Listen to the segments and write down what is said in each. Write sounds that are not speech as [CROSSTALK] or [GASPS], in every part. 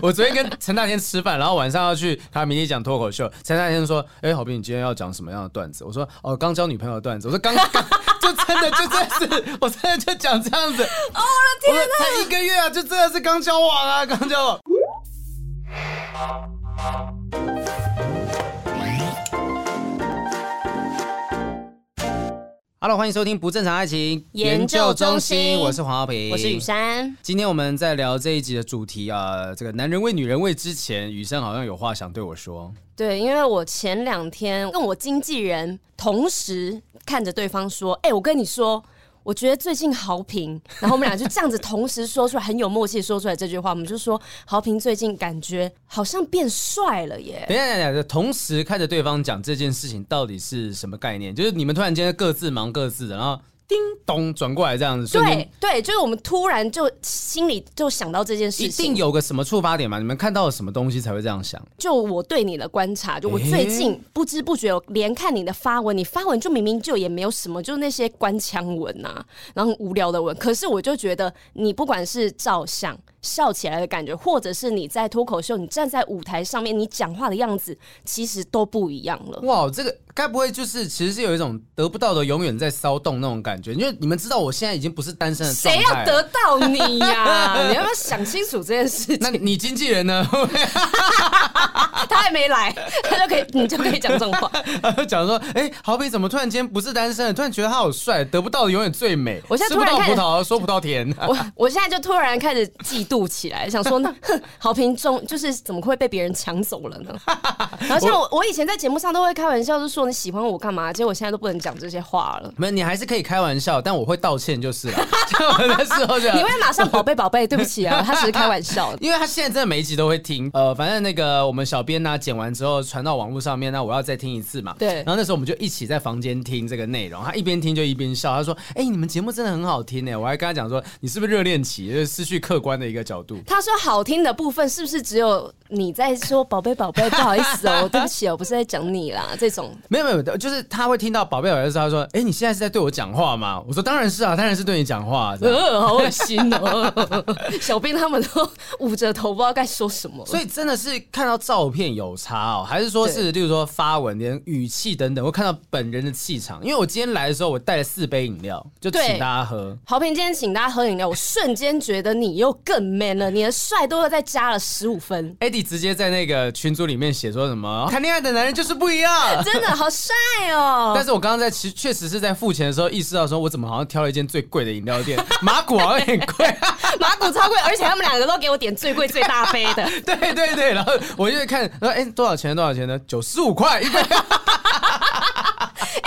我昨天跟陈大天吃饭，然后晚上要去他明天讲脱口秀。陈大天说：“哎、欸，郝斌，你今天要讲什么样的段子？”我说：“哦，刚交女朋友的段子。”我说：“刚刚就真的就真的是，我真的就讲这样子。”哦，我的天哪！才一个月啊，就真的是刚交往啊，刚交往。Hello，欢迎收听不正常爱情研究中心，我是黄浩平，我是雨珊。今天我们在聊这一集的主题啊，这个男人为女人为之前，雨珊好像有话想对我说。对，因为我前两天跟我经纪人同时看着对方说：“哎，我跟你说。”我觉得最近豪平，[LAUGHS] 然后我们俩就这样子同时说出来，很有默契说出来这句话。我们就说豪平最近感觉好像变帅了耶。[LAUGHS] 等一下，等一下，同时看着对方讲这件事情到底是什么概念？就是你们突然间各自忙各自的，然后。叮咚，转过来这样子，对对，就是我们突然就心里就想到这件事情，一定有个什么触发点嘛？你们看到了什么东西才会这样想？就我对你的观察，就我最近不知不觉连看你的发文，你发文就明明就也没有什么，就那些官腔文呐、啊，然后无聊的文，可是我就觉得你不管是照相。笑起来的感觉，或者是你在脱口秀，你站在舞台上面，你讲话的样子，其实都不一样了。哇，这个该不会就是其实是有一种得不到的永远在骚动那种感觉？因为你们知道，我现在已经不是单身的。谁要得到你呀、啊？[LAUGHS] 你要不要想清楚这件事情？那你经纪人呢？[LAUGHS] 他还没来，他就可以，你就可以讲这种话。讲说，哎、欸，好比怎么突然间不是单身了？突然觉得他好帅，得不到的永远最美。我现在突然吃不到葡萄说葡萄甜。我我现在就突然开始记。度起来，[LAUGHS] 想说呢，哼，好评中就是怎么会被别人抢走了呢？[LAUGHS] 然后像我，我以前在节目上都会开玩笑，就说你喜欢我干嘛？结果我现在都不能讲这些话了。没有，你还是可以开玩笑，但我会道歉就是了。[LAUGHS] 的时候就你会马上宝贝宝贝，对不起啊，他只是开玩笑。因为他现在真的每一集都会听。呃，反正那个我们小编呢、啊、剪完之后传到网络上面，那我要再听一次嘛。对。然后那时候我们就一起在房间听这个内容，他一边听就一边笑。他说：“哎、欸，你们节目真的很好听呢。”我还跟他讲说：“你是不是热恋期？就是失去客观的一个角度。”他说。好听的部分是不是只有你在说宝贝宝贝？不好意思哦，[LAUGHS] 对不起哦，我不是在讲你啦。这种没有没有，就是他会听到宝贝宝贝的时候，他说：“哎，你现在是在对我讲话吗？”我说：“当然是啊，当然是对你讲话。”呃，好恶心哦！[LAUGHS] 小兵他们都捂着头，不知道该说什么。所以真的是看到照片有差哦，还是说是，例如说发文连语气等等，会看到本人的气场。因为我今天来的时候，我带了四杯饮料，就请大家喝。好平今天请大家喝饮料，我瞬间觉得你又更 man 了，你的帅都会再加了十五分。Eddie 直接在那个群组里面写说什么？谈恋爱的男人就是不一样，[LAUGHS] 真的好帅哦！但是我刚刚在其实确实是在付钱的时候意识到说，我怎么好像挑了一间最贵的饮料店，[LAUGHS] 马古好像有点贵，[LAUGHS] 马古超贵，而且他们两个都给我点最贵最大杯的。对对对，然后我就看，然后哎，多少钱？多少钱呢？九十五块一杯。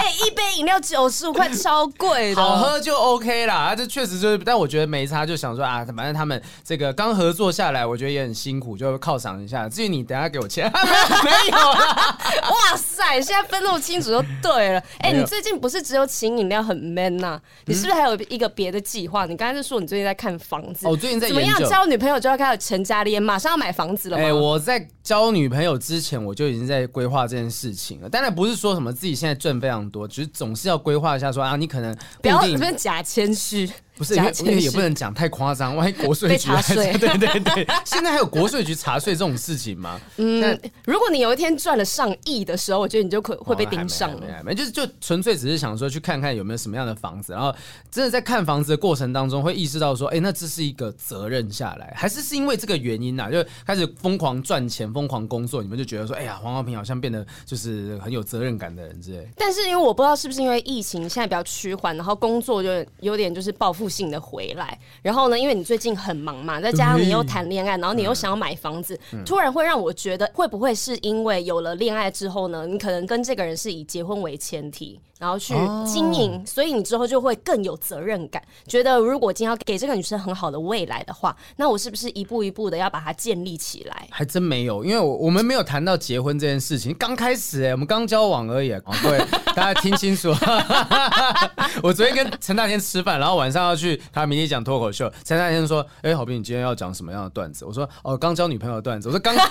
哎、欸，一杯饮料九十五块，超贵的。好喝就 OK 啦，啊这确实就是，但我觉得没差，就想说啊，反正他们这个刚合作下来，我觉得也很辛苦，就犒赏一下。至于你，等下给我钱，[LAUGHS] [LAUGHS] 没有啦。[LAUGHS] 哇塞，现在分那么清楚就对了。哎、欸，你最近不是只有请饮料很 man 呐、啊？你是不是还有一个别的计划？你刚才是说你最近在看房子？哦，最近在怎么样交女朋友就要开始成家立业，马上要买房子了吗？哎、欸，我在交女朋友之前，我就已经在规划这件事情了。当然不是说什么自己现在赚非常多，只是总是要规划一下说，说啊，你可能不要这边假谦虚。不是，因为也不能讲太夸张，万一国税局查税，[LAUGHS] 对对对，现在还有国税局查税这种事情吗？[LAUGHS] 嗯，如果你有一天赚了上亿的时候，我觉得你就可会被盯上了。没，没，就是就纯粹只是想说去看看有没有什么样的房子，然后真的在看房子的过程当中会意识到说，哎，那这是一个责任下来，还是是因为这个原因呐、啊，就开始疯狂赚钱、疯狂工作，你们就觉得说，哎呀，黄浩平好像变得就是很有责任感的人之类。但是因为我不知道是不是因为疫情现在比较趋缓，然后工作就有点就是报复性的回来。然后呢，因为你最近很忙嘛，再加上你又谈恋爱，然后你又想要买房子，突然会让我觉得，会不会是因为有了恋爱之后呢，你可能跟这个人是以结婚为前提，然后去经营，所以你之后就会更有责任感，觉得如果今天要给这个女生很好的未来的话，那我是不是一步一步的要把它建立起来？还真没有，因为我我们没有谈到结婚这件事情，刚开始哎，我们刚交往而已。哦，对，大家听清楚，[LAUGHS] 我昨天跟陈大天吃饭，然后晚上要去他明天讲脱口秀。陈大天说：“哎，郝斌，你今天要讲什么样的段子？”我说：“哦，刚交女朋友的段子。”我说：“刚刚。”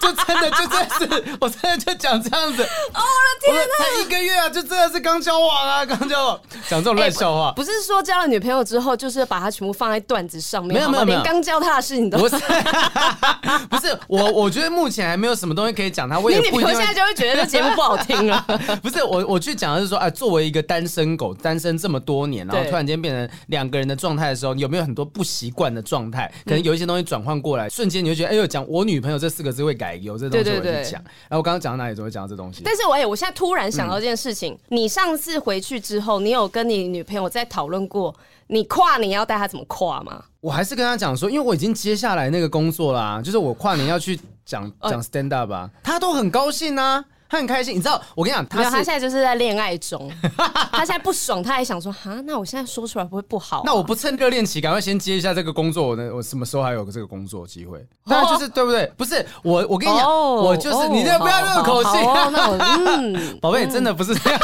就真的就真的是，我真的就讲这样子。哦，我的天哪，才一个月啊，就真的是刚交往啊，[LAUGHS] 刚交往，讲这种乱笑话。不是说交了女朋友之后，就是把它全部放在段子上面，没有没有没有，连刚教他的事情都不是。[LAUGHS] 不是我，我觉得目前还没有什么东西可以讲他。我也不一定。你现在就会觉得这节目不好听了。[LAUGHS] 不是我，我去讲的是说，哎，作为一个单身狗，单身这么多年，然后突然间变成两个人的状态的时候，有没有很多不习惯的状态？可能有一些东西转换过来，瞬间你就觉得，哎呦，讲我女朋友这四个字会改，有这东西我去讲。然后我刚刚讲到哪里，怎么会讲到这东西？但是我哎，我现在突然想到一件事情，你上次回去之后，你有跟你女朋友在讨论过？你跨年要带她怎么跨吗？我还是跟她讲说，因为我已经接下来那个工作啦、啊，就是我跨年要去讲讲 stand up 吧，她都很高兴啊。他很开心，你知道？我跟你讲，他他现在就是在恋爱中，[LAUGHS] 他现在不爽，他还想说，哈，那我现在说出来不会不好、啊？那我不趁热恋期，赶快先接一下这个工作，我我什么时候还有这个工作机会？当然就是对不对？不是我，我跟你讲，哦、我就是、哦、你，不要那个口气。那我 [LAUGHS] 嗯，宝贝，真的不是这样。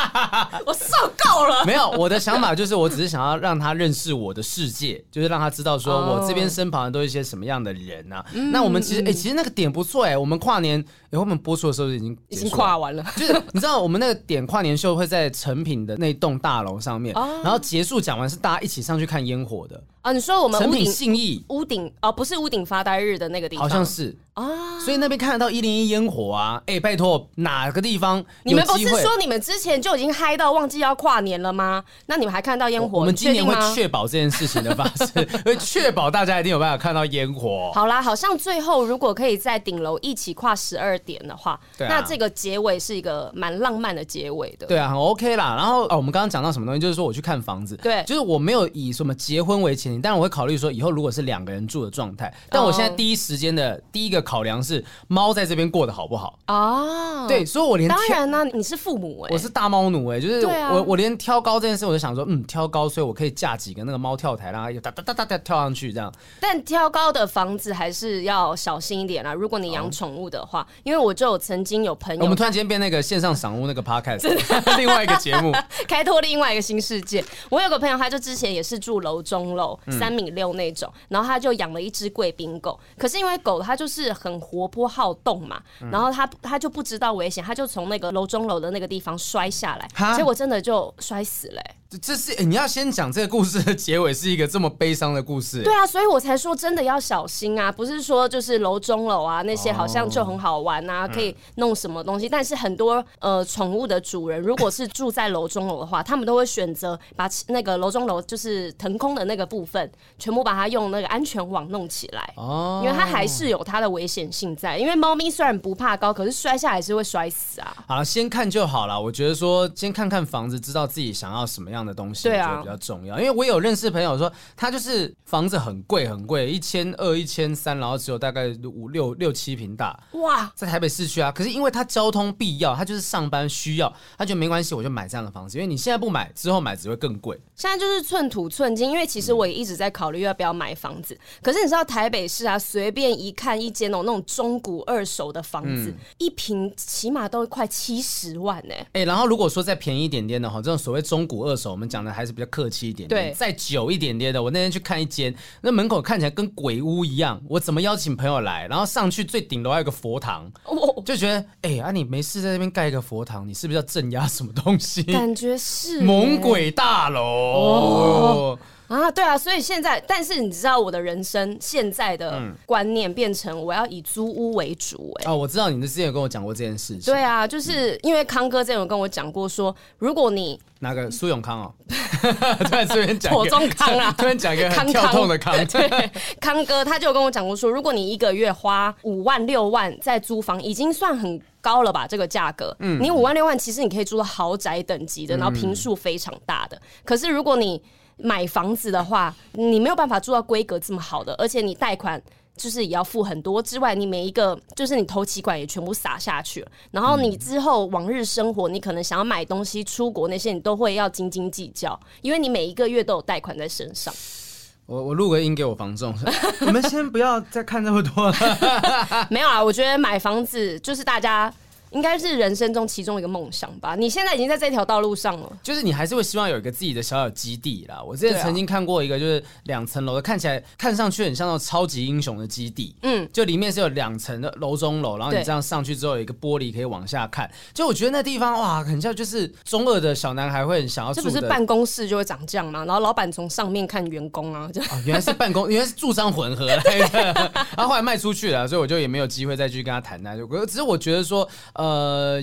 [LAUGHS] 我受够了。没有，我的想法就是，我只是想要让他认识我的世界，就是让他知道说我这边身旁的都是一些什么样的人呐、啊。嗯、那我们其实，哎、欸，其实那个点不错哎、欸，我们跨年。哎后我们播出的时候已经已经跨完了，就是你知道我们那个点跨年秀会在成品的那栋大楼上面，然后结束讲完是大家一起上去看烟火的啊。你说我们屋顶信义屋顶哦，不是屋顶发呆日的那个地方，好像是啊，所以那边看得到一零一烟火啊。哎，拜托哪个地方？你们不是说你们之前就已经嗨到忘记要跨年了吗？那你们还看到烟火？我们今年会确保这件事情的发生，[LAUGHS] 会确保大家一定有办法看到烟火。好啦，好像最后如果可以在顶楼一起跨十二点的话。那这个结尾是一个蛮浪漫的结尾的，对啊，很 OK 啦。然后哦，我们刚刚讲到什么东西？就是说我去看房子，对，就是我没有以什么结婚为前提，但是我会考虑说以后如果是两个人住的状态。但我现在第一时间的第一个考量是猫在这边过得好不好哦，对，所以我连当然呢，你是父母哎，我是大猫奴哎，就是我我连挑高这件事，我就想说嗯，挑高，所以我可以架几个那个猫跳台，让它哒哒哒哒跳上去这样。但挑高的房子还是要小心一点啊，如果你养宠物的话，因为我就有曾经有朋友。我们突然间变那个线上赏屋那个 podcast，[LAUGHS] 另外一个节目，[LAUGHS] 开拓另外一个新世界。我有个朋友，他就之前也是住楼中楼，三米六那种，然后他就养了一只贵宾狗。可是因为狗它就是很活泼好动嘛，然后他他就不知道危险，他就从那个楼中楼的那个地方摔下来，结果真的就摔死了欸。这是、欸、你要先讲这个故事的结尾是一个这么悲伤的故事，欸，对啊，所以我才说真的要小心啊，不是说就是楼中楼啊那些好像就很好玩啊，哦、可以弄什么东西，嗯、但是很多呃宠物的主人如果是住在楼中楼的话，他们都会选择把那个楼中楼就是腾空的那个部分全部把它用那个安全网弄起来。哦，因为它还是有它的危险性在，因为猫咪虽然不怕高，可是摔下来是会摔死啊。好了，先看就好了，我觉得说先看看房子，知道自己想要什么样的东西，对啊，比较重要。因为我有认识朋友说，他就是房子很贵很贵，一千二、一千三，然后只有大概五六六七平大，哇，在台北市区啊。可是因为他交通必要，他就是上班需要，他觉得没关系，我就买这样的房子。因为你现在不买，之后买只会更贵。现在就是寸土寸金，因为其实我也一直在考虑要不要买房子。嗯、可是你知道台北市啊，随便一看一间哦，那种中古二手的房子，嗯、一平起码都快七十万呢。哎、欸，然后如果说再便宜一点点的话，这种所谓中古二手，我们讲的还是比较。客气一点点，对，再久一点点的。我那天去看一间，那门口看起来跟鬼屋一样。我怎么邀请朋友来？然后上去最顶楼还有个佛堂，哦、就觉得，哎、欸、啊，你没事在那边盖一个佛堂，你是不是要镇压什么东西？感觉是猛鬼大楼。哦啊，对啊，所以现在，但是你知道我的人生现在的观念变成我要以租屋为主，哎、欸。哦，我知道你之前有跟我讲过这件事情。对啊，就是因为康哥之前有跟我讲过说，如果你哪个苏永康哦，[LAUGHS] 突然随便讲，左中康啊，[LAUGHS] 突然讲一个很跳痛的康，康，康，对，康哥他就有跟我讲过说，如果你一个月花五万六万在租房，已经算很高了吧？这个价格，嗯，你五万六万其实你可以租到豪宅等级的，然后坪数非常大的。嗯、可是如果你买房子的话，你没有办法做到规格这么好的，而且你贷款就是也要付很多之外，你每一个就是你头期款也全部撒下去了，然后你之后往日生活，你可能想要买东西、出国那些，你都会要斤斤计较，因为你每一个月都有贷款在身上。[LAUGHS] 我我录个音给我房仲，你们先不要再看那么多了。没有啊，我觉得买房子就是大家。应该是人生中其中一个梦想吧。你现在已经在这条道路上了，就是你还是会希望有一个自己的小小基地啦。我之前曾经看过一个，就是两层楼的，看起来看上去很像那种超级英雄的基地。嗯，就里面是有两层的楼中楼，然后你这样上去之后有一个玻璃可以往下看。就我觉得那地方哇，很像就是中二的小男孩会很想要住。这不是办公室就会长这样吗？然后老板从上面看员工啊，就、哦、原来是办公，原来是住商混合来的。[LAUGHS] 然后后来卖出去了，所以我就也没有机会再去跟他谈那就只是我觉得说，呃，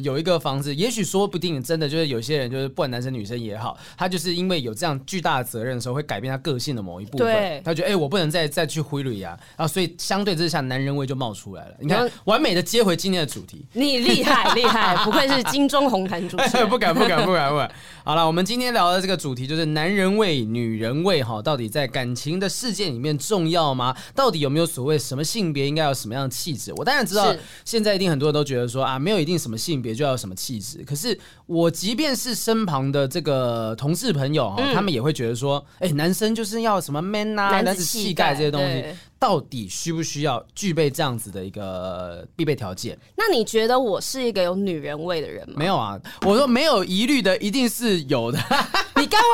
有一个房子，也许说不定真的就是有些人，就是不管男生女生也好，他就是因为有这样巨大的责任的时候，会改变他个性的某一部分。对，他觉得哎、欸，我不能再再去挥泪啊，然后所以相对之下，男人味就冒出来了。你看，完美的接回今天的主题，你厉害厉害，不愧是金钟红毯主持人。[LAUGHS] 不敢不敢不敢不敢。好了，我们今天聊的这个主题就是男人味、女人味哈，到底在感情的世界里面重要吗？到底有没有所谓什么性别应该有什么样的气质？我当然知道，现在一定很多人都觉得说啊，没有一定什么性别就要有什么气质。可是我即便是身旁的这个同事朋友哈，嗯、他们也会觉得说，哎、欸，男生就是要什么 man 啊，男子气概这些东西。到底需不需要具备这样子的一个必备条件？那你觉得我是一个有女人味的人吗？没有啊，我说没有疑虑的一定是有的。[LAUGHS] 你刚会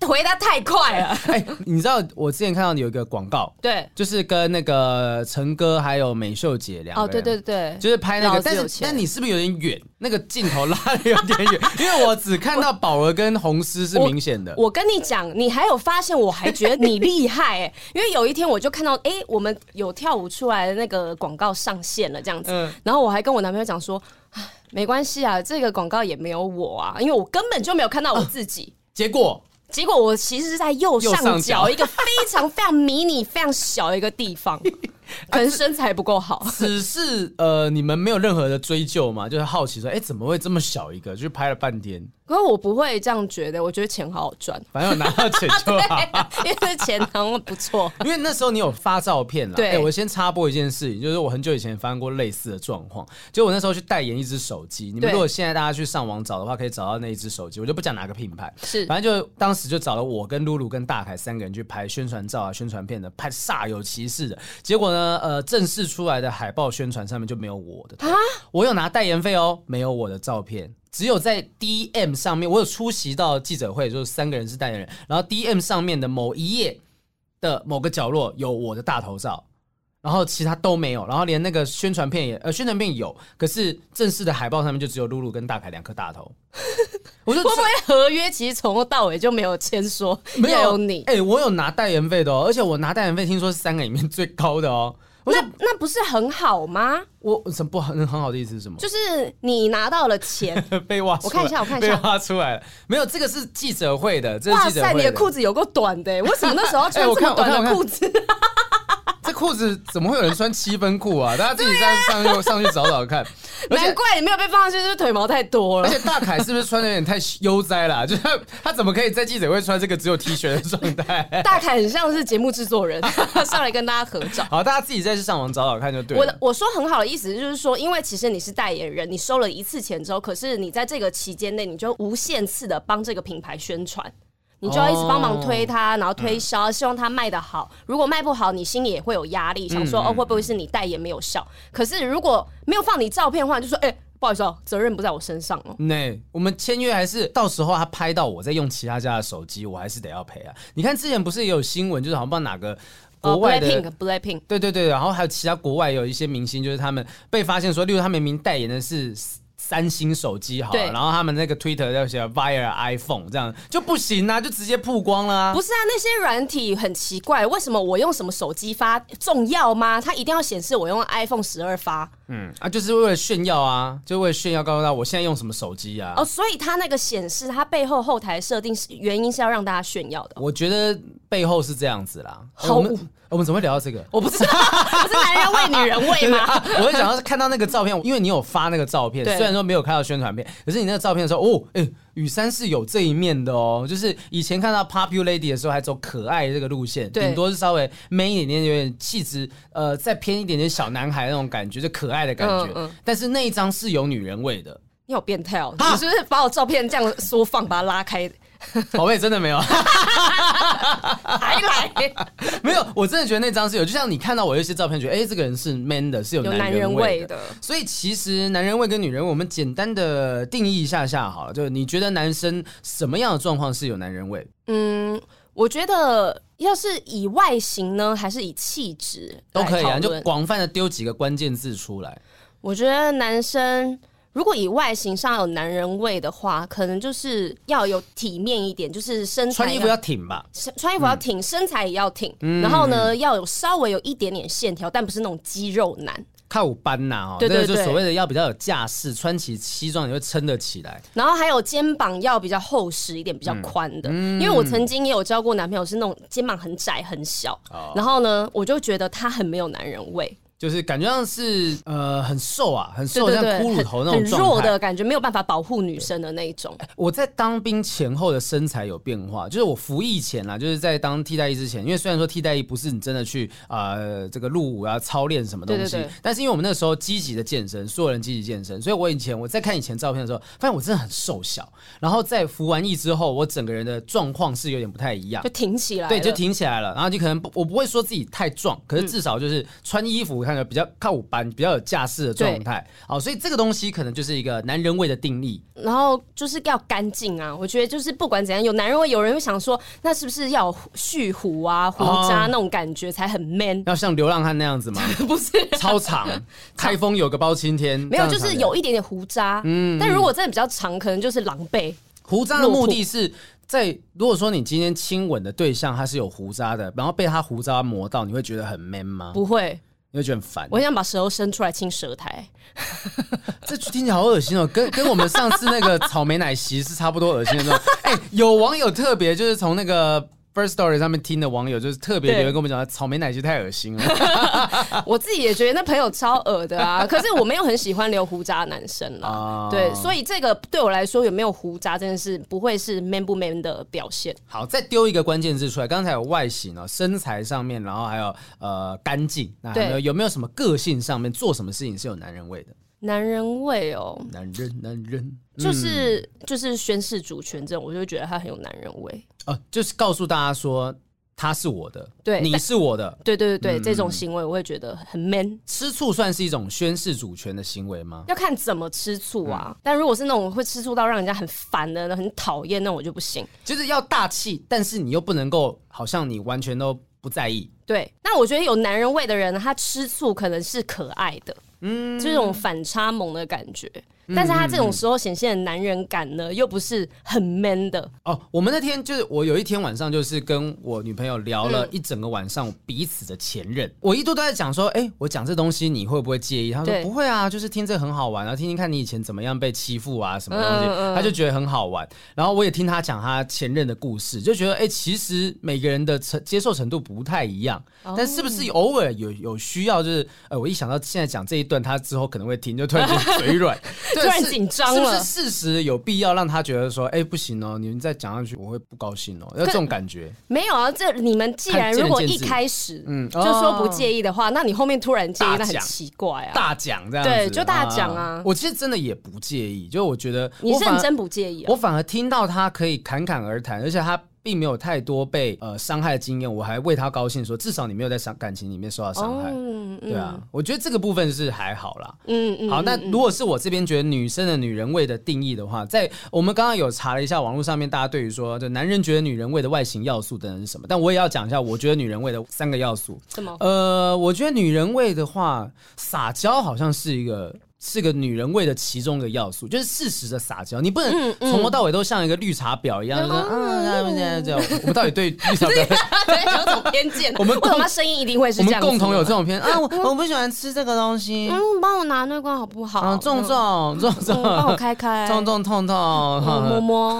不会回答太快了？[LAUGHS] 哎、欸，你知道我之前看到你有一个广告，对，就是跟那个陈哥还有美秀姐两个人，哦，对对对，就是拍那个，但是但你是不是有点远？那个镜头拉的有点远，[LAUGHS] 因为我只看到宝儿跟红丝是明显的。我，我跟你讲，你还有发现，我还觉得你厉害哎、欸，因为有一天我就看到，哎、欸，我们有跳舞出来的那个广告上线了，这样子，嗯、然后我还跟我男朋友讲说，没关系啊，这个广告也没有我啊，因为我根本就没有看到我自己。啊、结果，结果我其实是在右上角一个非常非常迷你、非常小的一个地方。[LAUGHS] 可能身材不够好、啊，只是呃，你们没有任何的追究嘛？就是好奇说，哎、欸，怎么会这么小一个？就拍了半天。可是我不会这样觉得，我觉得钱好好赚，反正我拿到钱就好，[LAUGHS] 因为钱好像不错。因为那时候你有发照片了，对、欸。我先插播一件事情，就是我很久以前发生过类似的状况，就我那时候去代言一只手机。你们如果现在大家去上网找的话，可以找到那一只手机，我就不讲哪个品牌，是，反正就当时就找了我跟露露跟大凯三个人去拍宣传照啊、宣传片的，拍煞有其事的。结果呢，呃，正式。出来的海报宣传上面就没有我的，啊，我有拿代言费哦，没有我的照片，只有在 DM 上面，我有出席到记者会，就是三个人是代言人，然后 DM 上面的某一页的某个角落有我的大头照，然后其他都没有，然后连那个宣传片也呃宣传片有，可是正式的海报上面就只有露露跟大凯两颗大头。[LAUGHS] 我就会不会合约其实从头到尾就没有签说没有你？哎、欸，我有拿代言费的哦，而且我拿代言费听说是三个里面最高的哦。那那不是很好吗？我什么不很很好的意思是什么？就是你拿到了钱 [LAUGHS] 被挖，我看一下，我看一下，被挖出来了。没有，这个是记者会的。这是记者会的。哇塞，你的裤子有够短的，为什么那时候要穿 [LAUGHS] 这么短的裤子？这裤子怎么会有人穿七分裤啊？大家自己上上去上去找找看。[LAUGHS] 难怪你没有被放上去，就是腿毛太多了。而且大凯是不是穿的有点太悠哉了？[LAUGHS] 就是他，他怎么可以在记者会穿这个只有 T 恤的状态？大凯很像是节目制作人，[LAUGHS] 上来跟大家合照。好，大家自己再去上网找找看就对了。我的我说很好的意思就是说，因为其实你是代言人，你收了一次钱之后，可是你在这个期间内，你就无限次的帮这个品牌宣传。你就要一直帮忙推他，然后推销，希望他卖得好。如果卖不好，你心里也会有压力，想说哦，会不会是你代言没有效？可是如果没有放你照片的话，就说哎，不好意思哦，责任不在我身上哦。那我们签约还是到时候他拍到我在用其他家的手机，我还是得要赔啊。你看之前不是也有新闻，就是好像不知道哪个国外的 Blackpink，Blackpink，对对对，然后还有其他国外有一些明星，就是他们被发现说，例如他明明代言的是。三星手机好了，然后他们那个 Twitter 要写 Via iPhone 这样就不行啊，就直接曝光了啊。不是啊，那些软体很奇怪，为什么我用什么手机发重要吗？它一定要显示我用 iPhone 十二发。嗯啊，就是为了炫耀啊，就为了炫耀，告诉他我现在用什么手机啊。哦，所以它那个显示，它背后后台设定是原因是要让大家炫耀的。我觉得背后是这样子啦。好。我们怎么会聊到这个？我不知道，不是男人味、女人味吗？[LAUGHS] 啊、我会想到看到那个照片，因为你有发那个照片，对虽然说没有看到宣传片，可是你那个照片的时候，哦，哎、欸，雨山是有这一面的哦。就是以前看到 Popular Lady 的时候，还走可爱这个路线，顶多是稍微 man 一点点，有点气质，呃，再偏一点点小男孩那种感觉，就可爱的感觉。嗯嗯、但是那一张是有女人味的。你好变态哦！你是不是把我照片这样缩放，把它拉开？[LAUGHS] 宝贝，真的没有，[LAUGHS] 还来？[LAUGHS] 没有，我真的觉得那张是有，就像你看到我有一些照片，觉得哎、欸，这个人是 man 的，是有男人味的。所以其实男人味跟女人味，我们简单的定义一下下好了。就是你觉得男生什么样的状况是有男人味？嗯，我觉得要是以外形呢，还是以气质都可以啊，就广泛的丢几个关键字出来。我觉得男生。如果以外形上有男人味的话，可能就是要有体面一点，就是身材穿衣服要挺吧，穿衣服要挺，嗯、身材也要挺，嗯、然后呢，要有稍微有一点点线条，但不是那种肌肉男。靠五班呐，哦，对对对，就所谓的要比较有架势，穿起西装你会撑得起来。然后还有肩膀要比较厚实一点，比较宽的。嗯、因为我曾经也有交过男朋友，是那种肩膀很窄很小，哦、然后呢，我就觉得他很没有男人味。就是感觉像是呃很瘦啊，很瘦，像骷髅头那种状态，很弱的感觉，没有办法保护女生的那一种。我在当兵前后的身材有变化，就是我服役前啊，就是在当替代役之前，因为虽然说替代役不是你真的去啊、呃、这个入伍啊操练什么东西，但是因为我们那时候积极的健身，所有人积极健身，所以我以前我在看以前照片的时候，发现我真的很瘦小。然后在服完役之后，我整个人的状况是有点不太一样，就挺起来，对，就挺起来了。然后就可能不我不会说自己太壮，可是至少就是穿衣服比较靠班。比较有架势的状态，好，所以这个东西可能就是一个男人味的定义。然后就是要干净啊，我觉得就是不管怎样，有男人味，有人会想说，那是不是要蓄胡啊、胡渣那种感觉才很 man？要像流浪汉那样子吗？[LAUGHS] 不是，[LAUGHS] 超长，开封有个包青天，没有，就是有一点点胡渣。嗯，但如果真的比较长，可能就是狼狈。胡渣的目的是在，如果说你今天亲吻的对象他是有胡渣的，然后被他胡渣磨到，你会觉得很 man 吗？不会。你会觉得很烦。我想把舌头伸出来亲舌苔，[LAUGHS] 这听起来好恶心哦，跟跟我们上次那个草莓奶昔是差不多恶心的那种。哎、欸，有网友特别就是从那个。First Story 上面听的网友就是特别留言跟我们讲，草莓奶昔太恶心了。[LAUGHS] 我自己也觉得那朋友超恶的啊，[LAUGHS] 可是我没有很喜欢留胡渣男生啦。对，所以这个对我来说有没有胡渣真的是不会是 man 不 man 的表现。好，再丢一个关键字出来，刚才有外形哦，身材上面，然后还有呃干净，那有没有有没有什么个性上面做什么事情是有男人味的？男人味哦，男人男人就是就是宣誓主权这种，我就觉得他很有男人味。哦，就是告诉大家说他是我的，对，你是我的，对对对对，嗯、这种行为我会觉得很 man。吃醋算是一种宣誓主权的行为吗？要看怎么吃醋啊。嗯、但如果是那种会吃醋到让人家很烦的、很讨厌，那我就不行。就是要大气，但是你又不能够好像你完全都不在意。对，那我觉得有男人味的人，他吃醋可能是可爱的，这种反差萌的感觉。但是他这种时候显现的男人感呢，又不是很 man 的哦。我们那天就是我有一天晚上，就是跟我女朋友聊了一整个晚上彼此的前任。嗯、我一度都在讲说，哎、欸，我讲这东西你会不会介意？他说不会啊，就是听这很好玩，然后听听看你以前怎么样被欺负啊，什么东西，嗯嗯他就觉得很好玩。然后我也听他讲他前任的故事，就觉得哎、欸，其实每个人的承接受程度不太一样，哦、但是不是偶尔有有需要？就是呃，我一想到现在讲这一段，他之后可能会听，就突然间嘴软。[LAUGHS] 突然紧张了，是不是事实有必要让他觉得说，哎、欸，不行哦，你们再讲下去，我会不高兴哦，要这种感觉。没有啊，这你们既然如果一开始嗯就说不介意的话，那你后面突然介意，那很奇怪啊。大奖这样子，对，就大奖啊，啊。我其实真的也不介意，就我觉得你是真不介意、啊，我反而听到他可以侃侃而谈，而且他。并没有太多被呃伤害的经验，我还为他高兴，说至少你没有在伤感情里面受到伤害，哦、对啊，嗯、我觉得这个部分是还好啦。嗯嗯，好，那如果是我这边觉得女生的女人味的定义的话，在我们刚刚有查了一下网络上面，大家对于说就男人觉得女人味的外形要素等等是什么，但我也要讲一下，我觉得女人味的三个要素。什么？呃，我觉得女人味的话，撒娇好像是一个。是个女人味的其中一个要素，就是适时的撒娇，你不能从头到尾都像一个绿茶婊一样，说嗯，现在这样，[LAUGHS] 我们到底对绿茶婊 [LAUGHS] [LAUGHS] 有什么偏见？我们为什么声音一定会是这样？我们共同有这种偏啊，我我不喜欢吃这个东西，嗯，帮我拿那罐好不好？嗯，重重重重，帮我开开，重重痛痛，摸摸，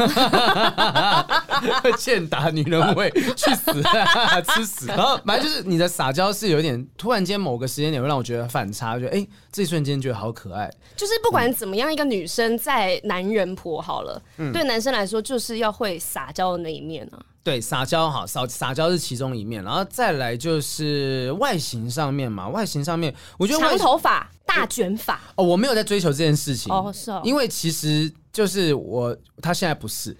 会欠打女人味，去死，吃死。然后反正就是你的撒娇是有点突然间某个时间点会让我觉得反差，觉得哎，这一瞬间觉得好可。可爱，就是不管怎么样，一个女生在男人婆好了，嗯、对男生来说就是要会撒娇的那一面啊。对，撒娇好，撒撒娇是其中一面，然后再来就是外形上面嘛。外形上面，我觉得长头发、大卷发。哦，我没有在追求这件事情。哦，是哦。因为其实就是我，他现在不是。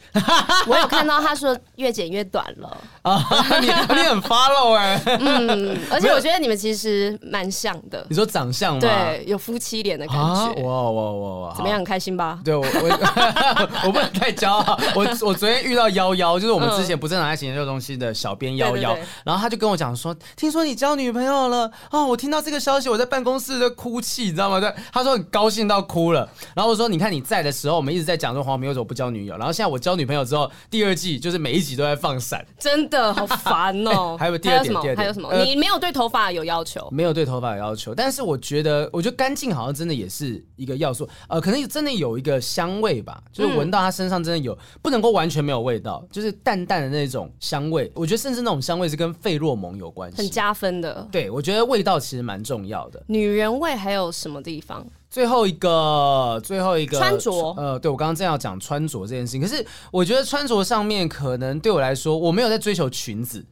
我有看到他说越剪越短了 [LAUGHS] 啊，你你很 follow 哎，嗯，而且我觉得你们其实蛮像的。你说长相吗？对，有夫妻脸的感觉。哇哇哇哇！怎么样？很开心吧？对我我 [LAUGHS] 我不能太骄傲。我我昨天遇到夭夭，就是我们之前不正常爱情这个东西的小编夭夭，然后他就跟我讲说，听说你交女朋友了啊！我听到这个消息，我在办公室在哭泣，你知道吗？对，他说很高兴到哭了。然后我说，你看你在的时候，我们一。在讲说黄明为什么不交女友，然后现在我交女朋友之后，第二季就是每一集都在放闪，真的好烦哦、喔。[LAUGHS] 还有第二点，还有什么？还有什么？呃、你没有对头发有要求？没有对头发有要求，但是我觉得，我觉得干净好像真的也是一个要素。呃，可能真的有一个香味吧，就是闻到他身上真的有，不能够完全没有味道，就是淡淡的那种香味。我觉得甚至那种香味是跟费洛蒙有关系，很加分的。对，我觉得味道其实蛮重要的。女人味还有什么地方？最后一个，最后一个穿着，呃，对，我刚刚正要讲穿着这件事情，可是我觉得穿着上面可能对我来说，我没有在追求裙子，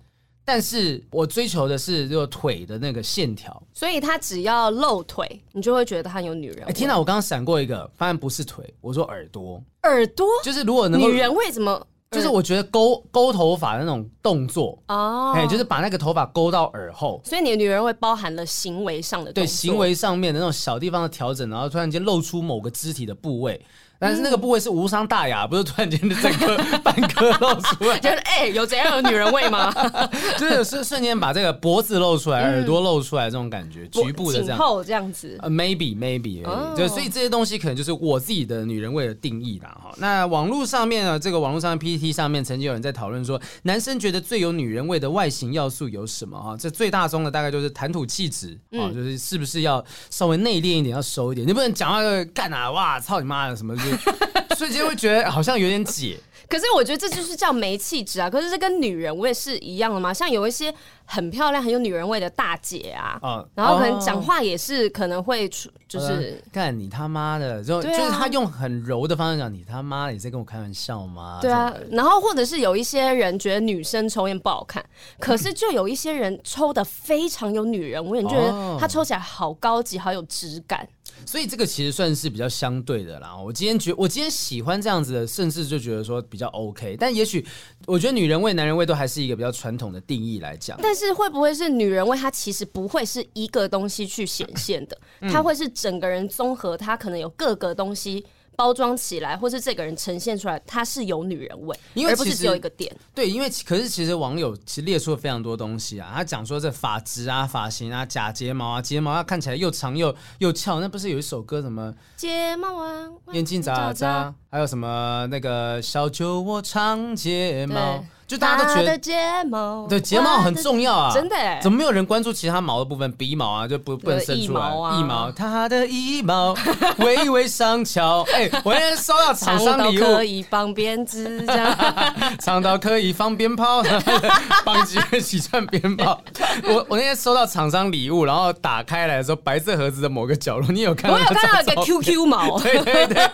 但是我追求的是这个腿的那个线条，所以他只要露腿，你就会觉得他有女人味。哎，天哪，我刚刚闪过一个，发现不是腿，我说耳朵，耳朵就是如果能女人为什么？就是我觉得勾勾头发的那种动作哦，哎，就是把那个头发勾到耳后，所以你的女人会包含了行为上的，对，行为上面的那种小地方的调整，然后突然间露出某个肢体的部位。但是那个部位是无伤大雅，不是突然间的整个 [LAUGHS] 半颗露出来，[LAUGHS] 就是哎、欸，有怎样的女人味吗？[LAUGHS] 就是瞬瞬间把这个脖子露出来，嗯、耳朵露出来这种感觉，局部的这样，后这样子。呃、uh,，maybe maybe，对、oh.，所以这些东西可能就是我自己的女人味的定义啦。哈，那网络上面呢，这个网络上面 PTT 上面曾经有人在讨论说，男生觉得最有女人味的外形要素有什么？哈，这最大宗的大概就是谈吐气质啊，就是是不是要稍微内敛一点，要收一点，你不能讲话干啊，哇，操你妈的什么就。瞬间会觉得好像有点解，[LAUGHS] 可是我觉得这就是叫没气质啊。可是这跟女人味是一样的吗？像有一些很漂亮、很有女人味的大姐啊，嗯、然后可能讲话也是可能会出，就是干、呃、你他妈的，就、啊、就是他用很柔的方式讲你他妈的，你在跟我开玩笑吗？对啊，然后或者是有一些人觉得女生抽烟不好看，可是就有一些人抽的非常有女人味，你觉得他抽起来好高级、好有质感。所以这个其实算是比较相对的啦。我今天觉，我今天喜欢这样子的，甚至就觉得说比较 OK。但也许我觉得女人味、男人味都还是一个比较传统的定义来讲。但是会不会是女人味？它其实不会是一个东西去显现的，它会是整个人综合，它可能有各个东西。包装起来，或是这个人呈现出来，他是有女人味，因为而不是只有一个点。对，因为可是其实网友其实列出了非常多东西啊，他讲说这发质啊、发型啊、假睫毛啊、睫毛啊看起来又长又又翘，那不是有一首歌什么？睫毛啊，眼睛眨眨，还有什么那个小酒窝长睫毛。就大家都觉得睫毛，对睫毛很重要啊，真的，怎么没有人关注其他毛的部分？鼻毛啊，就不不能伸出来。腋毛，他的腋毛 [LAUGHS] 微微上翘。哎，我那天收到厂商礼物，可以放鞭子，这样长到可以放鞭炮，[LAUGHS] 绑几个几串鞭炮。我我那天收到厂商礼物，然后打开来的时候，白色盒子的某个角落，你有看到？我有看到一个 QQ 毛，[LAUGHS] 对对对，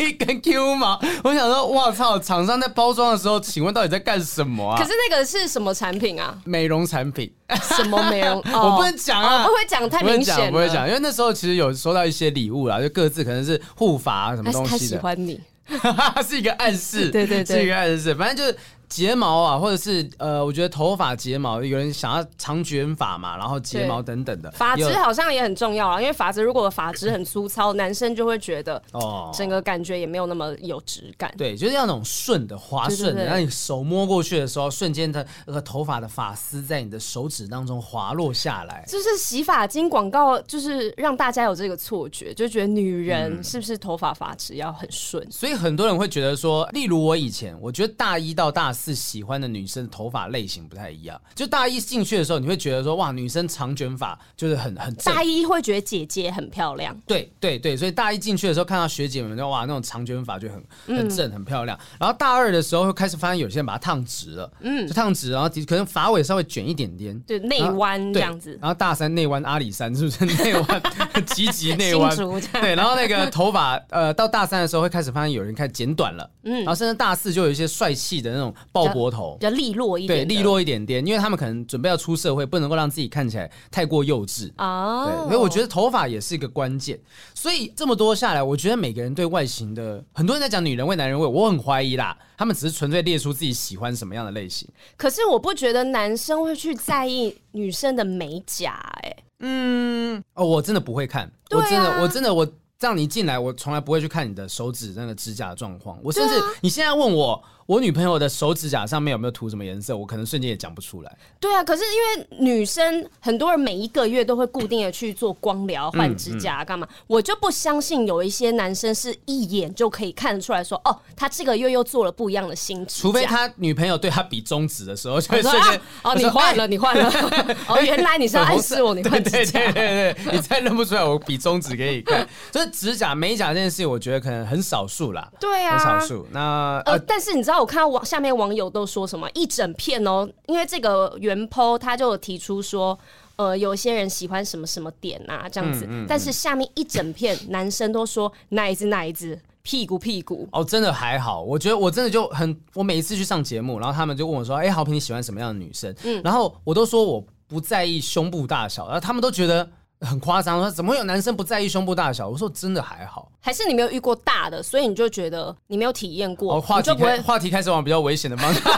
有一根 Q 嘛。我想说，哇操！厂商在包装的时候，请问到底在干什么？啊？可是那个是什么产品啊？美容产品？什么美容？[LAUGHS] 我不能讲啊，不会讲太明显，不会讲，因为那时候其实有收到一些礼物啦，就各自可能是护发啊什么东西的。他喜欢你，[LAUGHS] 是一个暗示，对对对，是一个暗示，反正就是。睫毛啊，或者是呃，我觉得头发、睫毛，有人想要长卷发嘛，然后睫毛等等的，发质好像也很重要啊。因为发质如果发质很粗糙，男生就会觉得哦，整个感觉也没有那么有质感。对，就是要那种顺的、滑顺的，让你手摸过去的时候，瞬间的那个头发的发丝在你的手指当中滑落下来。就是洗发精广告，就是让大家有这个错觉，就觉得女人是不是头发发质要很顺？所以很多人会觉得说，例如我以前，我觉得大一到大四。是喜欢的女生头发类型不太一样，就大一进去的时候，你会觉得说哇，女生长卷发就是很很正。大一会觉得姐姐很漂亮，对对对，所以大一进去的时候看到学姐们就哇，那种长卷发就很很正很漂亮。然后大二的时候会开始发现有些人把它烫直了，嗯，就烫直，然后可能发尾稍微卷一点点，对，内弯这样子。然后大三内弯阿里山是不是 [LAUGHS] 内弯？积极内弯，[LAUGHS] 对。然后那个头发呃，到大三的时候会开始发现有人开始剪短了，嗯，然后甚至大四就有一些帅气的那种爆脖头，比较利落一点，对，利落一点点，因为他们可能准备要出社会，不能够让自己看起来太过幼稚啊。对，所以我觉得头发也是一个关键。所以这么多下来，我觉得每个人对外形的，很多人在讲女人味、男人味，我很怀疑啦，他们只是纯粹列出自己喜欢什么样的类型。可是我不觉得男生会去在意女生的美甲，哎，嗯，哦，我真的不会看，我真的，我真的，我。让你进来，我从来不会去看你的手指那个指甲的状况。我甚至你现在问我。我女朋友的手指甲上面有没有涂什么颜色？我可能瞬间也讲不出来。对啊，可是因为女生很多人每一个月都会固定的去做光疗、换指甲干嘛？嗯嗯、我就不相信有一些男生是一眼就可以看得出来说，哦，他这个月又做了不一样的新指甲。除非他女朋友对他比中指的时候，就会瞬间、啊、哦，你换了，你换了。[LAUGHS] 哦，原来你是要暗示我你换指甲。对对对对，你再认不出来，我比中指给你看。所以指甲美甲这件事情，我觉得可能很少数啦。对啊，很少数。那呃，但是你知道，我看到网下面。网友都说什么一整片哦？因为这个原 po 他就有提出说，呃，有些人喜欢什么什么点啊，这样子。嗯嗯嗯、但是下面一整片男生都说哪一只哪一只屁股屁股哦，真的还好。我觉得我真的就很，我每一次去上节目，然后他们就问我说：“哎、欸，豪平你喜欢什么样的女生？”嗯，然后我都说我不在意胸部大小，然后他们都觉得。很夸张，说怎么会有男生不在意胸部大小？我说真的还好，还是你没有遇过大的，所以你就觉得你没有体验过。哦，话题开话题开始往比较危险的方向。[LAUGHS]